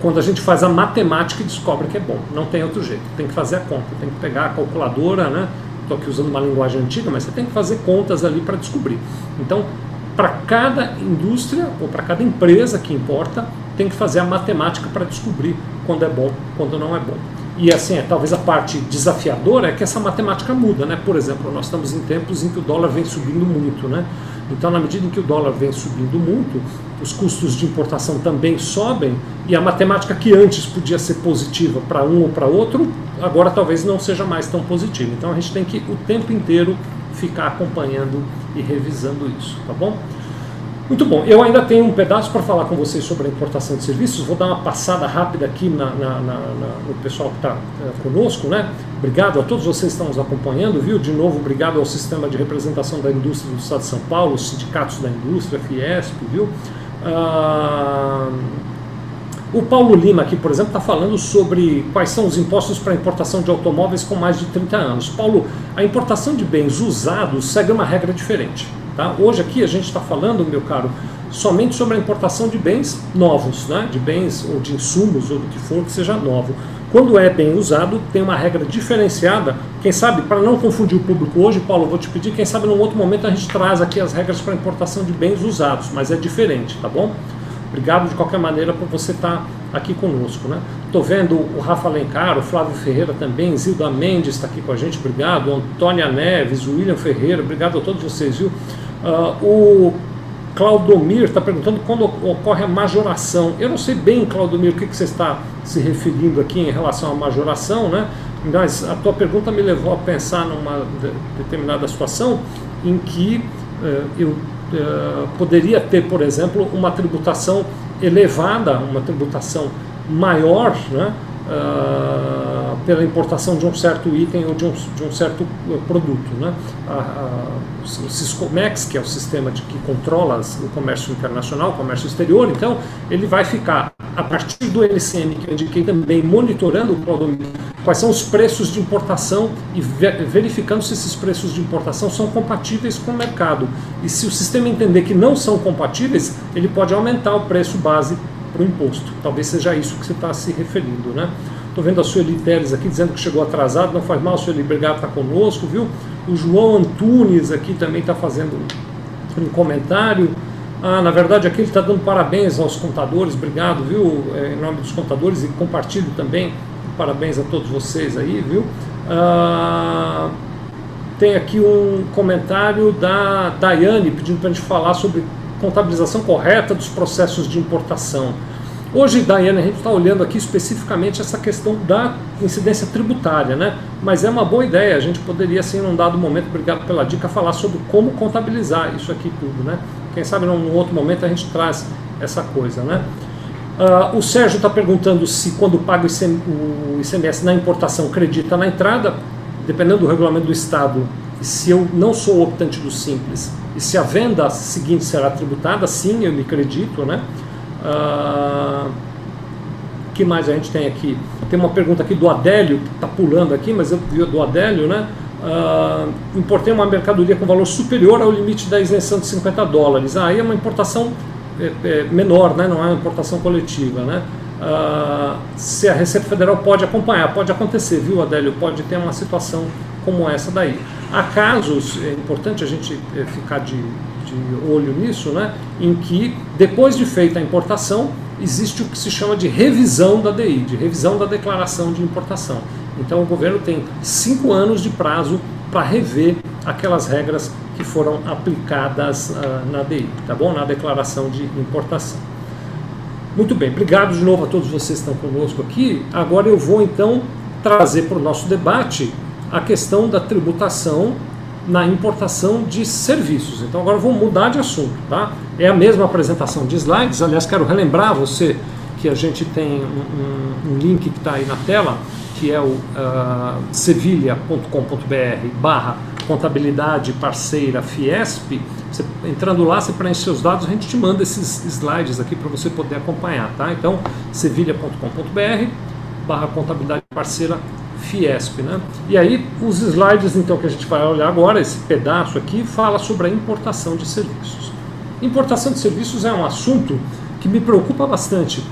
Quando a gente faz a matemática e descobre que é bom. Não tem outro jeito. Tem que fazer a conta, tem que pegar a calculadora, né? Estou aqui usando uma linguagem antiga, mas você tem que fazer contas ali para descobrir. Então, para cada indústria ou para cada empresa que importa, tem que fazer a matemática para descobrir quando é bom, quando não é bom. E assim, é, talvez a parte desafiadora é que essa matemática muda, né? Por exemplo, nós estamos em tempos em que o dólar vem subindo muito, né? Então, na medida em que o dólar vem subindo muito, os custos de importação também sobem e a matemática que antes podia ser positiva para um ou para outro, agora talvez não seja mais tão positiva. Então, a gente tem que o tempo inteiro ficar acompanhando e revisando isso, tá bom? Muito bom, eu ainda tenho um pedaço para falar com vocês sobre a importação de serviços, vou dar uma passada rápida aqui na, na, na, no pessoal que está é, conosco, né? Obrigado a todos vocês que estão nos acompanhando, viu? De novo, obrigado ao Sistema de Representação da Indústria do Estado de São Paulo, os sindicatos da indústria, Fiesp, viu? Ah, o Paulo Lima aqui, por exemplo, está falando sobre quais são os impostos para importação de automóveis com mais de 30 anos. Paulo, a importação de bens usados segue uma regra diferente. Tá? Hoje aqui a gente está falando, meu caro, somente sobre a importação de bens novos, né? de bens ou de insumos ou do que for que seja novo. Quando é bem usado, tem uma regra diferenciada. Quem sabe, para não confundir o público hoje, Paulo, vou te pedir, quem sabe num outro momento a gente traz aqui as regras para importação de bens usados, mas é diferente, tá bom? Obrigado de qualquer maneira por você estar aqui conosco. Né? Estou vendo o Rafa Alencar, o Flávio Ferreira também, Zilda Mendes está aqui com a gente, obrigado. Antônia Neves, William Ferreira, obrigado a todos vocês. Viu? Uh, o Claudomir está perguntando quando ocorre a majoração. Eu não sei bem, Claudomir, o que, que você está se referindo aqui em relação à majoração, né? mas a tua pergunta me levou a pensar numa determinada situação em que uh, eu poderia ter, por exemplo, uma tributação elevada, uma tributação maior, né, uh, pela importação de um certo item ou de um, de um certo eh, produto. Né. A, a, o Ciscomex, que é o sistema de, que controla o comércio internacional, o comércio exterior, então ele vai ficar a partir do LCM que eu indiquei também, monitorando quais são os preços de importação e verificando se esses preços de importação são compatíveis com o mercado. E se o sistema entender que não são compatíveis, ele pode aumentar o preço base para o imposto. Talvez seja isso que você está se referindo, né? Estou vendo a Sueli Teles aqui dizendo que chegou atrasado, não faz mal, Sueli, obrigado estar conosco, viu? O João Antunes aqui também está fazendo um comentário. Ah, na verdade, aqui ele está dando parabéns aos contadores, obrigado, viu? É, em nome dos contadores e compartilho também. Parabéns a todos vocês aí, viu? Ah, tem aqui um comentário da Daiane pedindo para a gente falar sobre contabilização correta dos processos de importação. Hoje, Daiane, a gente está olhando aqui especificamente essa questão da incidência tributária, né? Mas é uma boa ideia, a gente poderia, assim, num dado momento, obrigado pela dica, falar sobre como contabilizar isso aqui tudo, né? Quem sabe num outro momento a gente traz essa coisa, né? Uh, o Sérgio está perguntando se quando paga o ICMS na importação acredita na entrada, dependendo do regulamento do Estado, se eu não sou optante do Simples, e se a venda seguinte será tributada, sim, eu me acredito, né? Uh, que mais a gente tem aqui? Tem uma pergunta aqui do Adélio, que está pulando aqui, mas eu vi do Adélio, né? Uh, importei uma mercadoria com valor superior ao limite da isenção de 50 dólares. Ah, aí é uma importação é, é, menor, né? não é uma importação coletiva. Né? Uh, se a Receita Federal pode acompanhar, pode acontecer, viu, Adélio? Pode ter uma situação como essa daí. Há casos, é importante a gente é, ficar de, de olho nisso, né? em que depois de feita a importação, existe o que se chama de revisão da DI, de revisão da declaração de importação. Então o governo tem cinco anos de prazo para rever aquelas regras que foram aplicadas uh, na DI, tá bom? Na declaração de importação. Muito bem, obrigado de novo a todos vocês que estão conosco aqui. Agora eu vou então trazer para o nosso debate a questão da tributação na importação de serviços. Então agora vou mudar de assunto, tá? É a mesma apresentação de slides. Aliás, quero relembrar você que a gente tem um, um, um link que está aí na tela que é o uh, sevilha.com.br barra contabilidade parceira Fiesp, você, entrando lá, você preenche seus dados, a gente te manda esses slides aqui para você poder acompanhar, tá? Então, sevilha.com.br barra contabilidade parceira Fiesp, né? E aí, os slides então que a gente vai olhar agora, esse pedaço aqui, fala sobre a importação de serviços. Importação de serviços é um assunto que me preocupa bastante,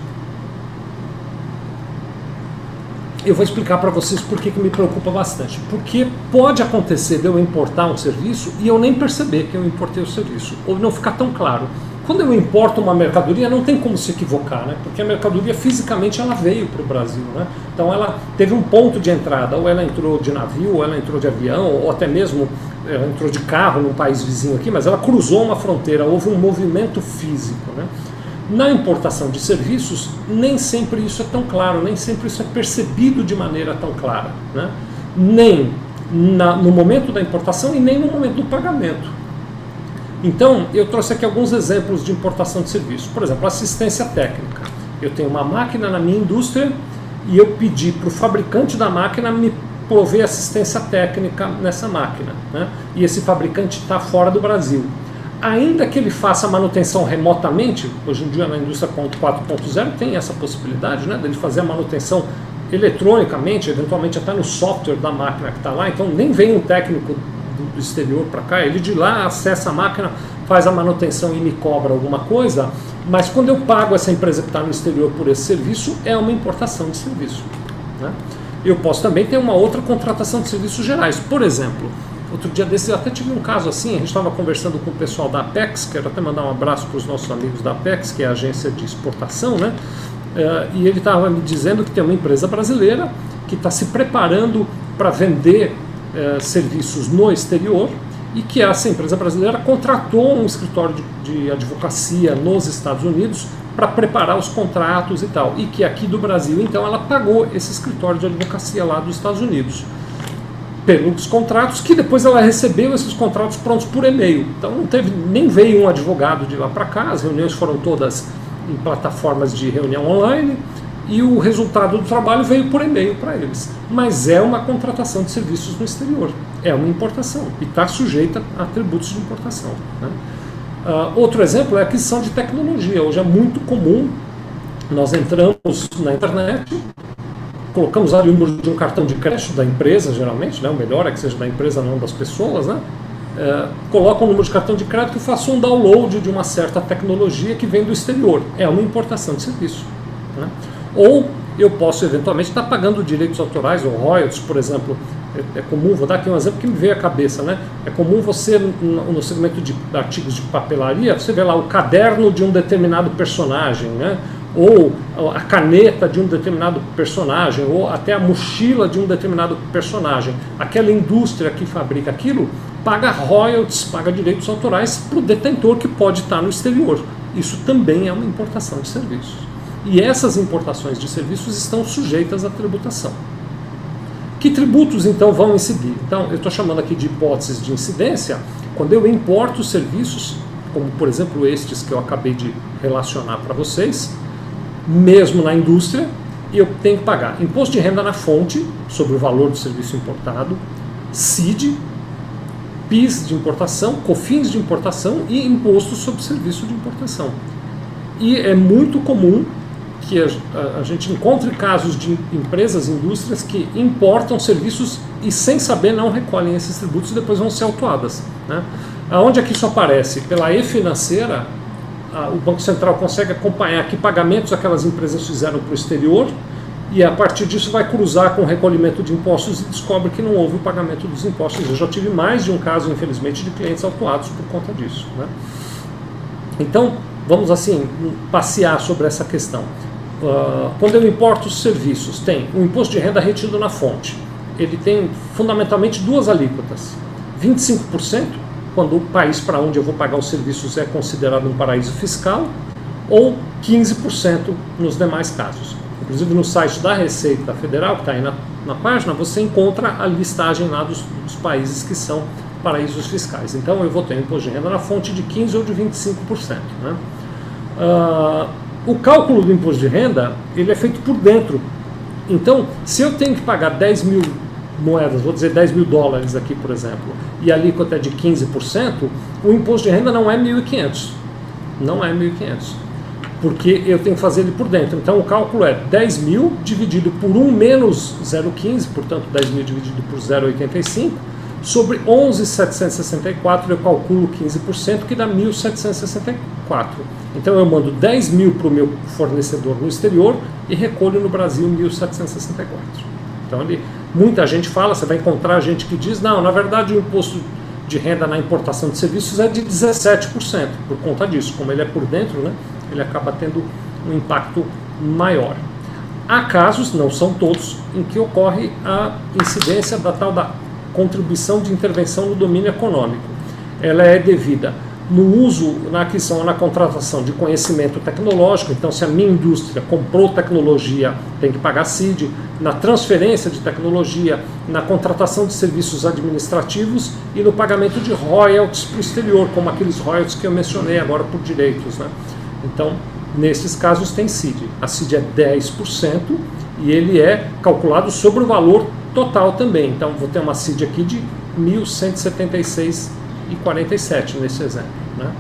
eu vou explicar para vocês por que, que me preocupa bastante. Porque pode acontecer de eu importar um serviço e eu nem perceber que eu importei o serviço, ou não ficar tão claro. Quando eu importo uma mercadoria, não tem como se equivocar, né? porque a mercadoria fisicamente ela veio para o Brasil. Né? Então ela teve um ponto de entrada, ou ela entrou de navio, ou ela entrou de avião, ou até mesmo ela entrou de carro num país vizinho aqui, mas ela cruzou uma fronteira, houve um movimento físico. Né? Na importação de serviços, nem sempre isso é tão claro, nem sempre isso é percebido de maneira tão clara. Né? Nem na, no momento da importação e nem no momento do pagamento. Então, eu trouxe aqui alguns exemplos de importação de serviços. Por exemplo, assistência técnica. Eu tenho uma máquina na minha indústria e eu pedi para o fabricante da máquina me prover assistência técnica nessa máquina. Né? E esse fabricante está fora do Brasil ainda que ele faça manutenção remotamente, hoje em dia na indústria 4.0 tem essa possibilidade, né, dele fazer a manutenção eletronicamente, eventualmente até no software da máquina que está lá, então nem vem um técnico do, exterior para cá, ele de lá acessa a máquina, faz a manutenção e me cobra alguma coisa, mas quando eu pago essa empresa que está no exterior por esse serviço, é uma importação de serviço. Né? Eu posso também ter uma outra contratação de serviços gerais, por exemplo, Outro dia desses eu até tive um caso assim, a gente estava conversando com o pessoal da Apex, quero até mandar um abraço para os nossos amigos da Apex, que é a agência de exportação, né? Uh, e ele estava me dizendo que tem uma empresa brasileira que está se preparando para vender uh, serviços no exterior e que essa empresa brasileira contratou um escritório de, de advocacia nos Estados Unidos para preparar os contratos e tal. E que aqui do Brasil, então, ela pagou esse escritório de advocacia lá dos Estados Unidos pelos contratos, que depois ela recebeu esses contratos prontos por e-mail. Então não teve, nem veio um advogado de lá para cá, as reuniões foram todas em plataformas de reunião online e o resultado do trabalho veio por e-mail para eles. Mas é uma contratação de serviços no exterior, é uma importação e está sujeita a tributos de importação. Né? Uh, outro exemplo é a aquisição de tecnologia. Hoje é muito comum Nós entramos na internet, colocamos ali o número de um cartão de crédito da empresa, geralmente, né? o melhor é que seja da empresa, não das pessoas, né? É, coloca um número de cartão de crédito e faça um download de uma certa tecnologia que vem do exterior. É uma importação de serviço. Né? Ou eu posso eventualmente estar pagando direitos autorais ou royalties, por exemplo. É, é, comum, vou dar aqui um exemplo que me veio à cabeça, né? É comum você, no segmento de artigos de papelaria, você vê lá o caderno de um determinado personagem, né? ou a caneta de um determinado personagem, ou até a mochila de um determinado personagem. Aquela indústria que fabrica aquilo paga royalties, paga direitos autorais para o detentor que pode estar no exterior. Isso também é uma importação de serviços. E essas importações de serviços estão sujeitas à tributação. Que tributos então vão incidir? Então, eu estou chamando aqui de hipóteses de incidência quando eu importo serviços, como por exemplo estes que eu acabei de relacionar para vocês, mesmo na indústria, eu tenho que pagar imposto de renda na fonte sobre o valor do serviço importado, CID, PIS de importação, COFINS de importação e imposto sobre serviço de importação. E é muito comum que a, a, gente encontre casos de empresas, indústrias que importam serviços e sem saber não recolhem esses tributos e depois vão ser autuadas. Né? Aonde é que isso aparece? Pela e-financeira, o Banco Central consegue acompanhar que pagamentos aquelas empresas fizeram para o exterior e a partir disso vai cruzar com o recolhimento de impostos e descobre que não houve o pagamento dos impostos. Eu já tive mais de um caso, infelizmente, de clientes autuados por conta disso. Né? Então, vamos assim, passear sobre essa questão. Uh, quando eu importo os serviços, tem o imposto de renda retido na fonte. Ele tem fundamentalmente duas alíquotas: 25% quando o país para onde eu vou pagar os serviços é considerado um paraíso fiscal, ou 15% nos demais casos. Inclusive no site da Receita Federal, que está aí na, na, página, você encontra a listagem lá dos, dos, países que são paraísos fiscais. Então eu vou ter um imposto de renda na fonte de 15% ou de 25%. Né? Uh, o cálculo do imposto de renda ele é feito por dentro. Então, se eu tenho que pagar 10 mil moedas, vou dizer 10 mil dólares aqui, por exemplo, e a alíquota é de 15%, o imposto de renda não é 1.500. Não é 1.500. Porque eu tenho que fazer ele por dentro. Então o cálculo é 10 mil dividido por 1 menos 0,15, portanto 10 mil dividido por 0,85, sobre 11.764 eu calculo 15%, que dá 1.764. Então eu mando 10 mil para o meu fornecedor no exterior e recolho no Brasil 1.764. Então ele Muita gente fala, você vai encontrar gente que diz, não, na verdade o imposto de renda na importação de serviços é de 17%, por conta disso. Como ele é por dentro, né, ele acaba tendo um impacto maior. Há casos, não são todos, em que ocorre a incidência da tal da contribuição de intervenção no domínio econômico. Ela é devida no uso, na aquisição, na contratação de conhecimento tecnológico. Então, se a minha indústria comprou tecnologia, tem que pagar CID. Na transferência de tecnologia, na contratação de serviços administrativos e no pagamento de royalties para o exterior, como aqueles royalties que eu mencionei agora por direitos. Né? Então, nesses casos tem CID. A CID é 10% e ele é calculado sobre o valor total também. Então, vou ter uma CID aqui de 1.176 e 47 nesse exemplo. Né?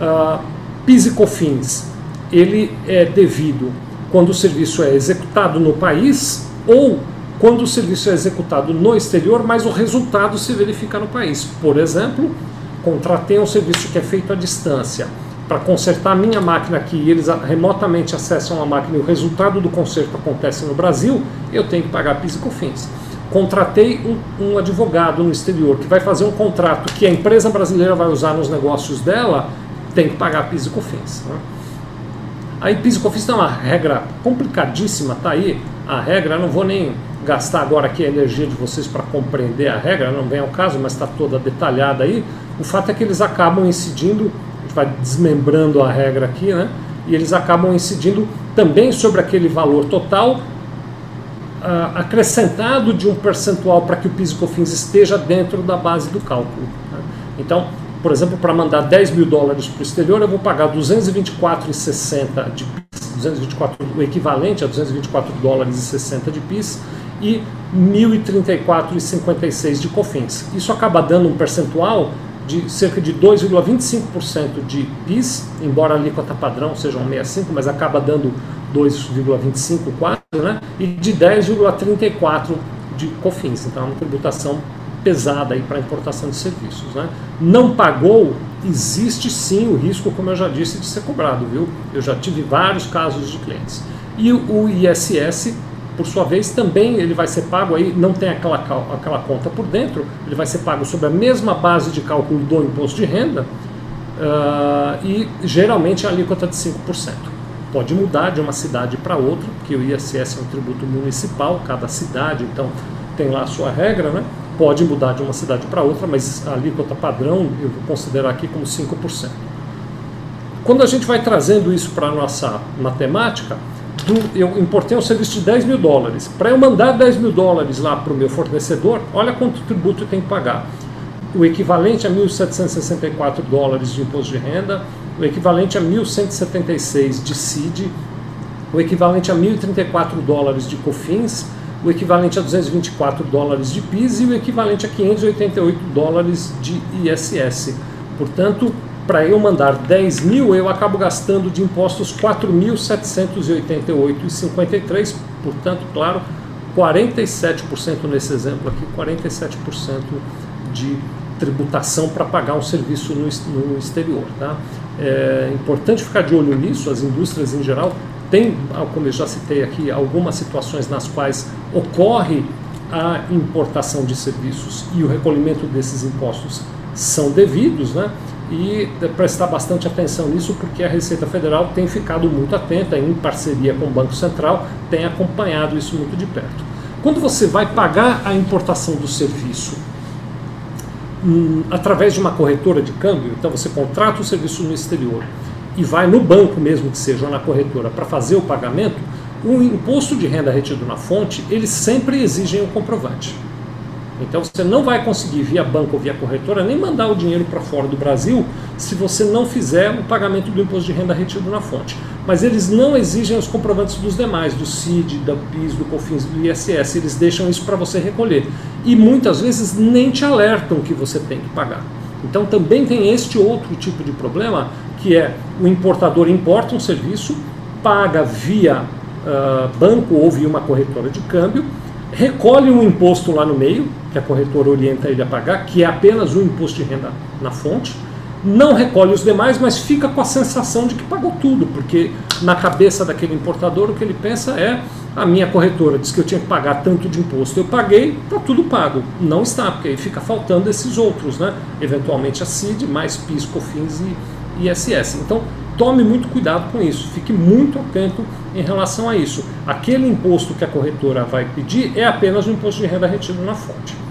Uh, PIS e COFINS, ele é devido quando o serviço é executado no país ou quando o serviço é executado no exterior, mas o resultado se verifica no país. Por exemplo, contratei um serviço que é feito à distância para consertar a minha máquina aqui e eles remotamente acessam a máquina e o resultado do conserto acontece no Brasil, eu tenho que pagar PIS e COFINS contratei um, um, advogado no exterior que vai fazer um contrato que a empresa brasileira vai usar nos negócios dela, tem que pagar PIS e COFINS. Né? Aí PIS e COFINS tem uma regra complicadíssima, tá aí a regra, não vou nem gastar agora aqui a energia de vocês para compreender a regra, não vem ao caso, mas está toda detalhada aí. O fato é que eles acabam incidindo, a gente vai desmembrando a regra aqui, né? E eles acabam incidindo também sobre aquele valor total uh, acrescentado de um percentual para que o PIS e COFINS esteja dentro da base do cálculo. Né? Então, por exemplo, para mandar 10 mil dólares para o exterior, eu vou pagar 224,60 de PIS, 224, o equivalente a 224 dólares e 60 de PIS e 1.034,56 de COFINS. Isso acaba dando um percentual de cerca de 2,25% de PIS, embora a alíquota padrão seja um 65, mas acaba dando 2,25 quase, né? E de 10,34 de COFINS. Então é uma tributação pesada aí para importação de serviços, né? Não pagou, existe sim o risco, como eu já disse, de ser cobrado, viu? Eu já tive vários casos de clientes. E o ISS por sua vez, também ele vai ser pago aí, não tem aquela, aquela conta por dentro, ele vai ser pago sobre a mesma base de cálculo do imposto de renda uh, e geralmente a alíquota de 5%. Pode mudar de uma cidade para outra, porque o ISS é um tributo municipal, cada cidade então tem lá a sua regra, né? Pode mudar de uma cidade para outra, mas a alíquota padrão eu vou considerar aqui como 5%. Quando a gente vai trazendo isso para a nossa matemática, do, eu importei um serviço de 10 mil dólares. Para eu mandar 10 mil dólares lá para o meu fornecedor, olha quanto tributo eu tenho que pagar. O equivalente a 1.764 dólares de imposto de renda, o equivalente a 1.176 de CID, o equivalente a 1.034 dólares de COFINS, o equivalente a 224 dólares de PIS e o equivalente a 588 dólares de ISS. Portanto, para eu mandar 10 mil, eu acabo gastando de impostos 4.788,53, portanto, claro, 47% nesse exemplo aqui, 47% de tributação para pagar um serviço no, no exterior. Tá? É importante ficar de olho nisso, as indústrias em geral têm, como eu já citei aqui, algumas situações nas quais ocorre a importação de serviços e o recolhimento desses impostos são devidos, né? e prestar bastante atenção nisso, porque a Receita Federal tem ficado muito atenta, em parceria com o Banco Central, tem acompanhado isso muito de perto. Quando você vai pagar a importação do serviço através de uma corretora de câmbio, então você contrata o serviço no exterior e vai no banco mesmo que seja ou na corretora para fazer o pagamento, o imposto de renda retido na fonte, eles sempre exigem o comprovante. Então você não vai conseguir via banco ou via corretora nem mandar o dinheiro para fora do Brasil se você não fizer o pagamento do imposto de renda retido na fonte. Mas eles não exigem os comprovantes dos demais, do CID, da PIS, do COFINS, do ISS, eles deixam isso para você recolher. E muitas vezes nem te alertam que você tem que pagar. Então também tem este outro tipo de problema, que é o importador importa um serviço, paga via uh, banco ou via uma corretora de câmbio, recolhe um imposto lá no meio, que a corretora orienta ele a pagar, que é apenas o imposto de renda na fonte, não recolhe os demais, mas fica com a sensação de que pagou tudo, porque na cabeça daquele importador o que ele pensa é a minha corretora disse que eu tinha que pagar tanto de imposto, eu paguei, está tudo pago. Não está, porque aí fica faltando esses outros, né? Eventualmente a CID, mais PIS, COFINS e ISS. Então, tome muito cuidado com isso, fique muito atento em relação a isso. Aquele imposto que a corretora vai pedir é apenas o imposto de renda retido na fonte.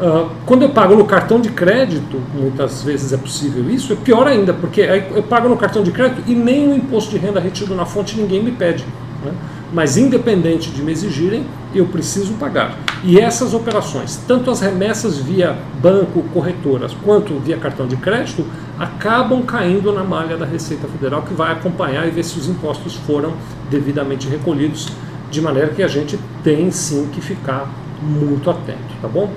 Uh, quando eu pago no cartão de crédito, muitas vezes é possível isso, é pior ainda, porque eu pago no cartão de crédito e nem o imposto de renda retido na fonte ninguém me pede. Né? Mas independente de me exigirem, eu preciso pagar. E essas operações, tanto as remessas via banco, corretoras, quanto via cartão de crédito, acabam caindo na malha da Receita Federal, que vai acompanhar e ver se os impostos foram devidamente recolhidos, de maneira que a gente tem sim que ficar muito atento, tá bom?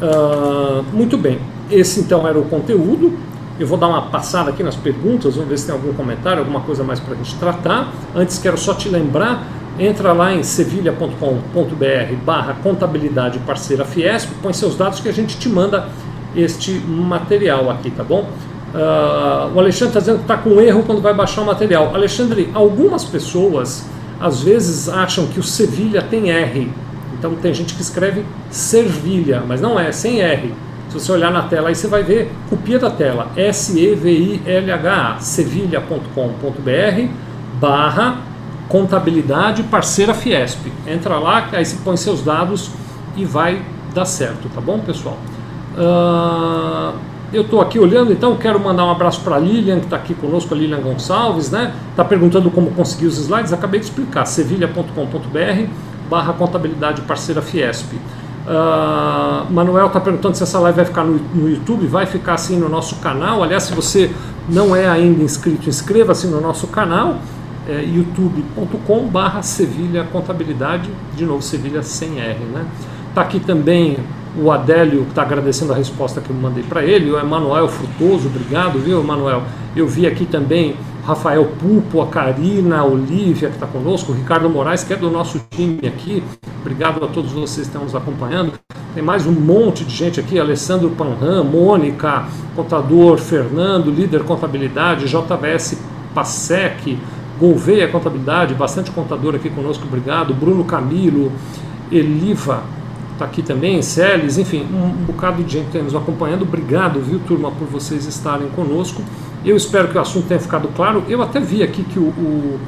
Uh, muito bem, esse então era o conteúdo. Eu vou dar uma passada aqui nas perguntas, vamos ver se tem algum comentário, alguma coisa mais para a gente tratar. Antes quero só te lembrar, entra lá em sevilha.com.br barra contabilidade parceira Fiesp, põe seus dados que a gente te manda este material aqui, tá bom? Uh, o Alexandre está dizendo que está com erro quando vai baixar o material. Alexandre, algumas pessoas às vezes acham que o Sevilha tem R, então tem gente que escreve servilha, mas não é, sem R. Se você olhar na tela aí você vai ver, copia da tela, S-E-V-I-L-H-A, sevilha.com.br barra contabilidade parceira Fiesp. Entra lá, aí você põe seus dados e vai dar certo, tá bom pessoal? Uh, eu estou aqui olhando, então quero mandar um abraço para a Lilian, que está aqui conosco, a Lilian Gonçalves, né? Está perguntando como conseguir os slides, acabei de explicar, sevilha.com.br barra contabilidade parceira Fiesp. Uh, Manuel está perguntando se essa live vai ficar no, no, YouTube, vai ficar assim no nosso canal. Aliás, se você não é ainda inscrito, inscreva-se no nosso canal, é, youtube.com barra Sevilha Contabilidade, de novo Sevilha sem R. Né? Está aqui também o Adélio, que está agradecendo a resposta que eu mandei para ele, o Emanuel Frutoso, obrigado, viu, Emanuel? Eu vi aqui também Rafael Pupo, a Karina, a Olivia que está conosco, o Ricardo Moraes, que é do nosso time aqui. Obrigado a todos vocês que estão nos acompanhando. Tem mais um monte de gente aqui, Alessandro Panran, Mônica, contador Fernando, líder contabilidade, JVS Passec, Gouveia Contabilidade, bastante contador aqui conosco, obrigado. Bruno Camilo, Eliva, está aqui também, Celes, enfim, um, bocado de gente está nos acompanhando. Obrigado, viu, turma, por vocês estarem conosco. Eu espero que o assunto tenha ficado claro. Eu até vi aqui que o, o,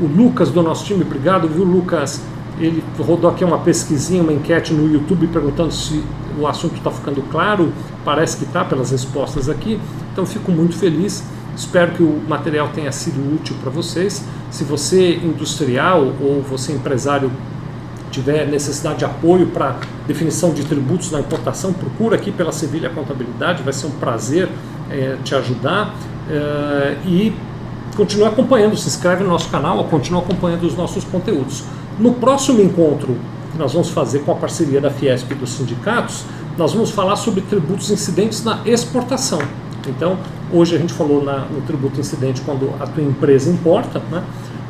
o Lucas do nosso time, obrigado, viu, Lucas? Ele rodou aqui uma pesquisinha, uma enquete no YouTube perguntando se o assunto está ficando claro. Parece que está pelas respostas aqui. Então fico muito feliz. Espero que o material tenha sido útil para vocês. Se você industrial ou você empresário tiver necessidade de apoio para definição de tributos na importação, procura aqui pela Sevilha Contabilidade, vai ser um prazer é, te ajudar. É, e continue acompanhando, se inscreve no nosso canal, continue acompanhando os nossos conteúdos. No próximo encontro que nós vamos fazer com a parceria da Fiesp e dos sindicatos, nós vamos falar sobre tributos incidentes na exportação. Então, hoje a gente falou na, no tributo incidente quando a tua empresa importa, né?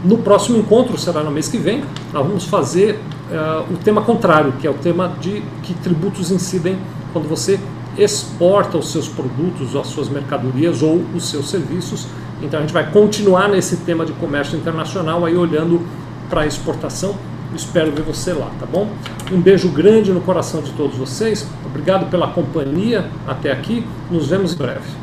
No próximo encontro, será no mês que vem, nós vamos fazer uh, o tema contrário, que é o tema de que tributos incidem quando você exporta os seus produtos, as suas mercadorias ou os seus serviços. Então a gente vai continuar nesse tema de comércio internacional, aí olhando para a exportação. Espero ver você lá, tá bom? Um beijo grande no coração de todos vocês. Obrigado pela companhia até aqui. Nos vemos em breve.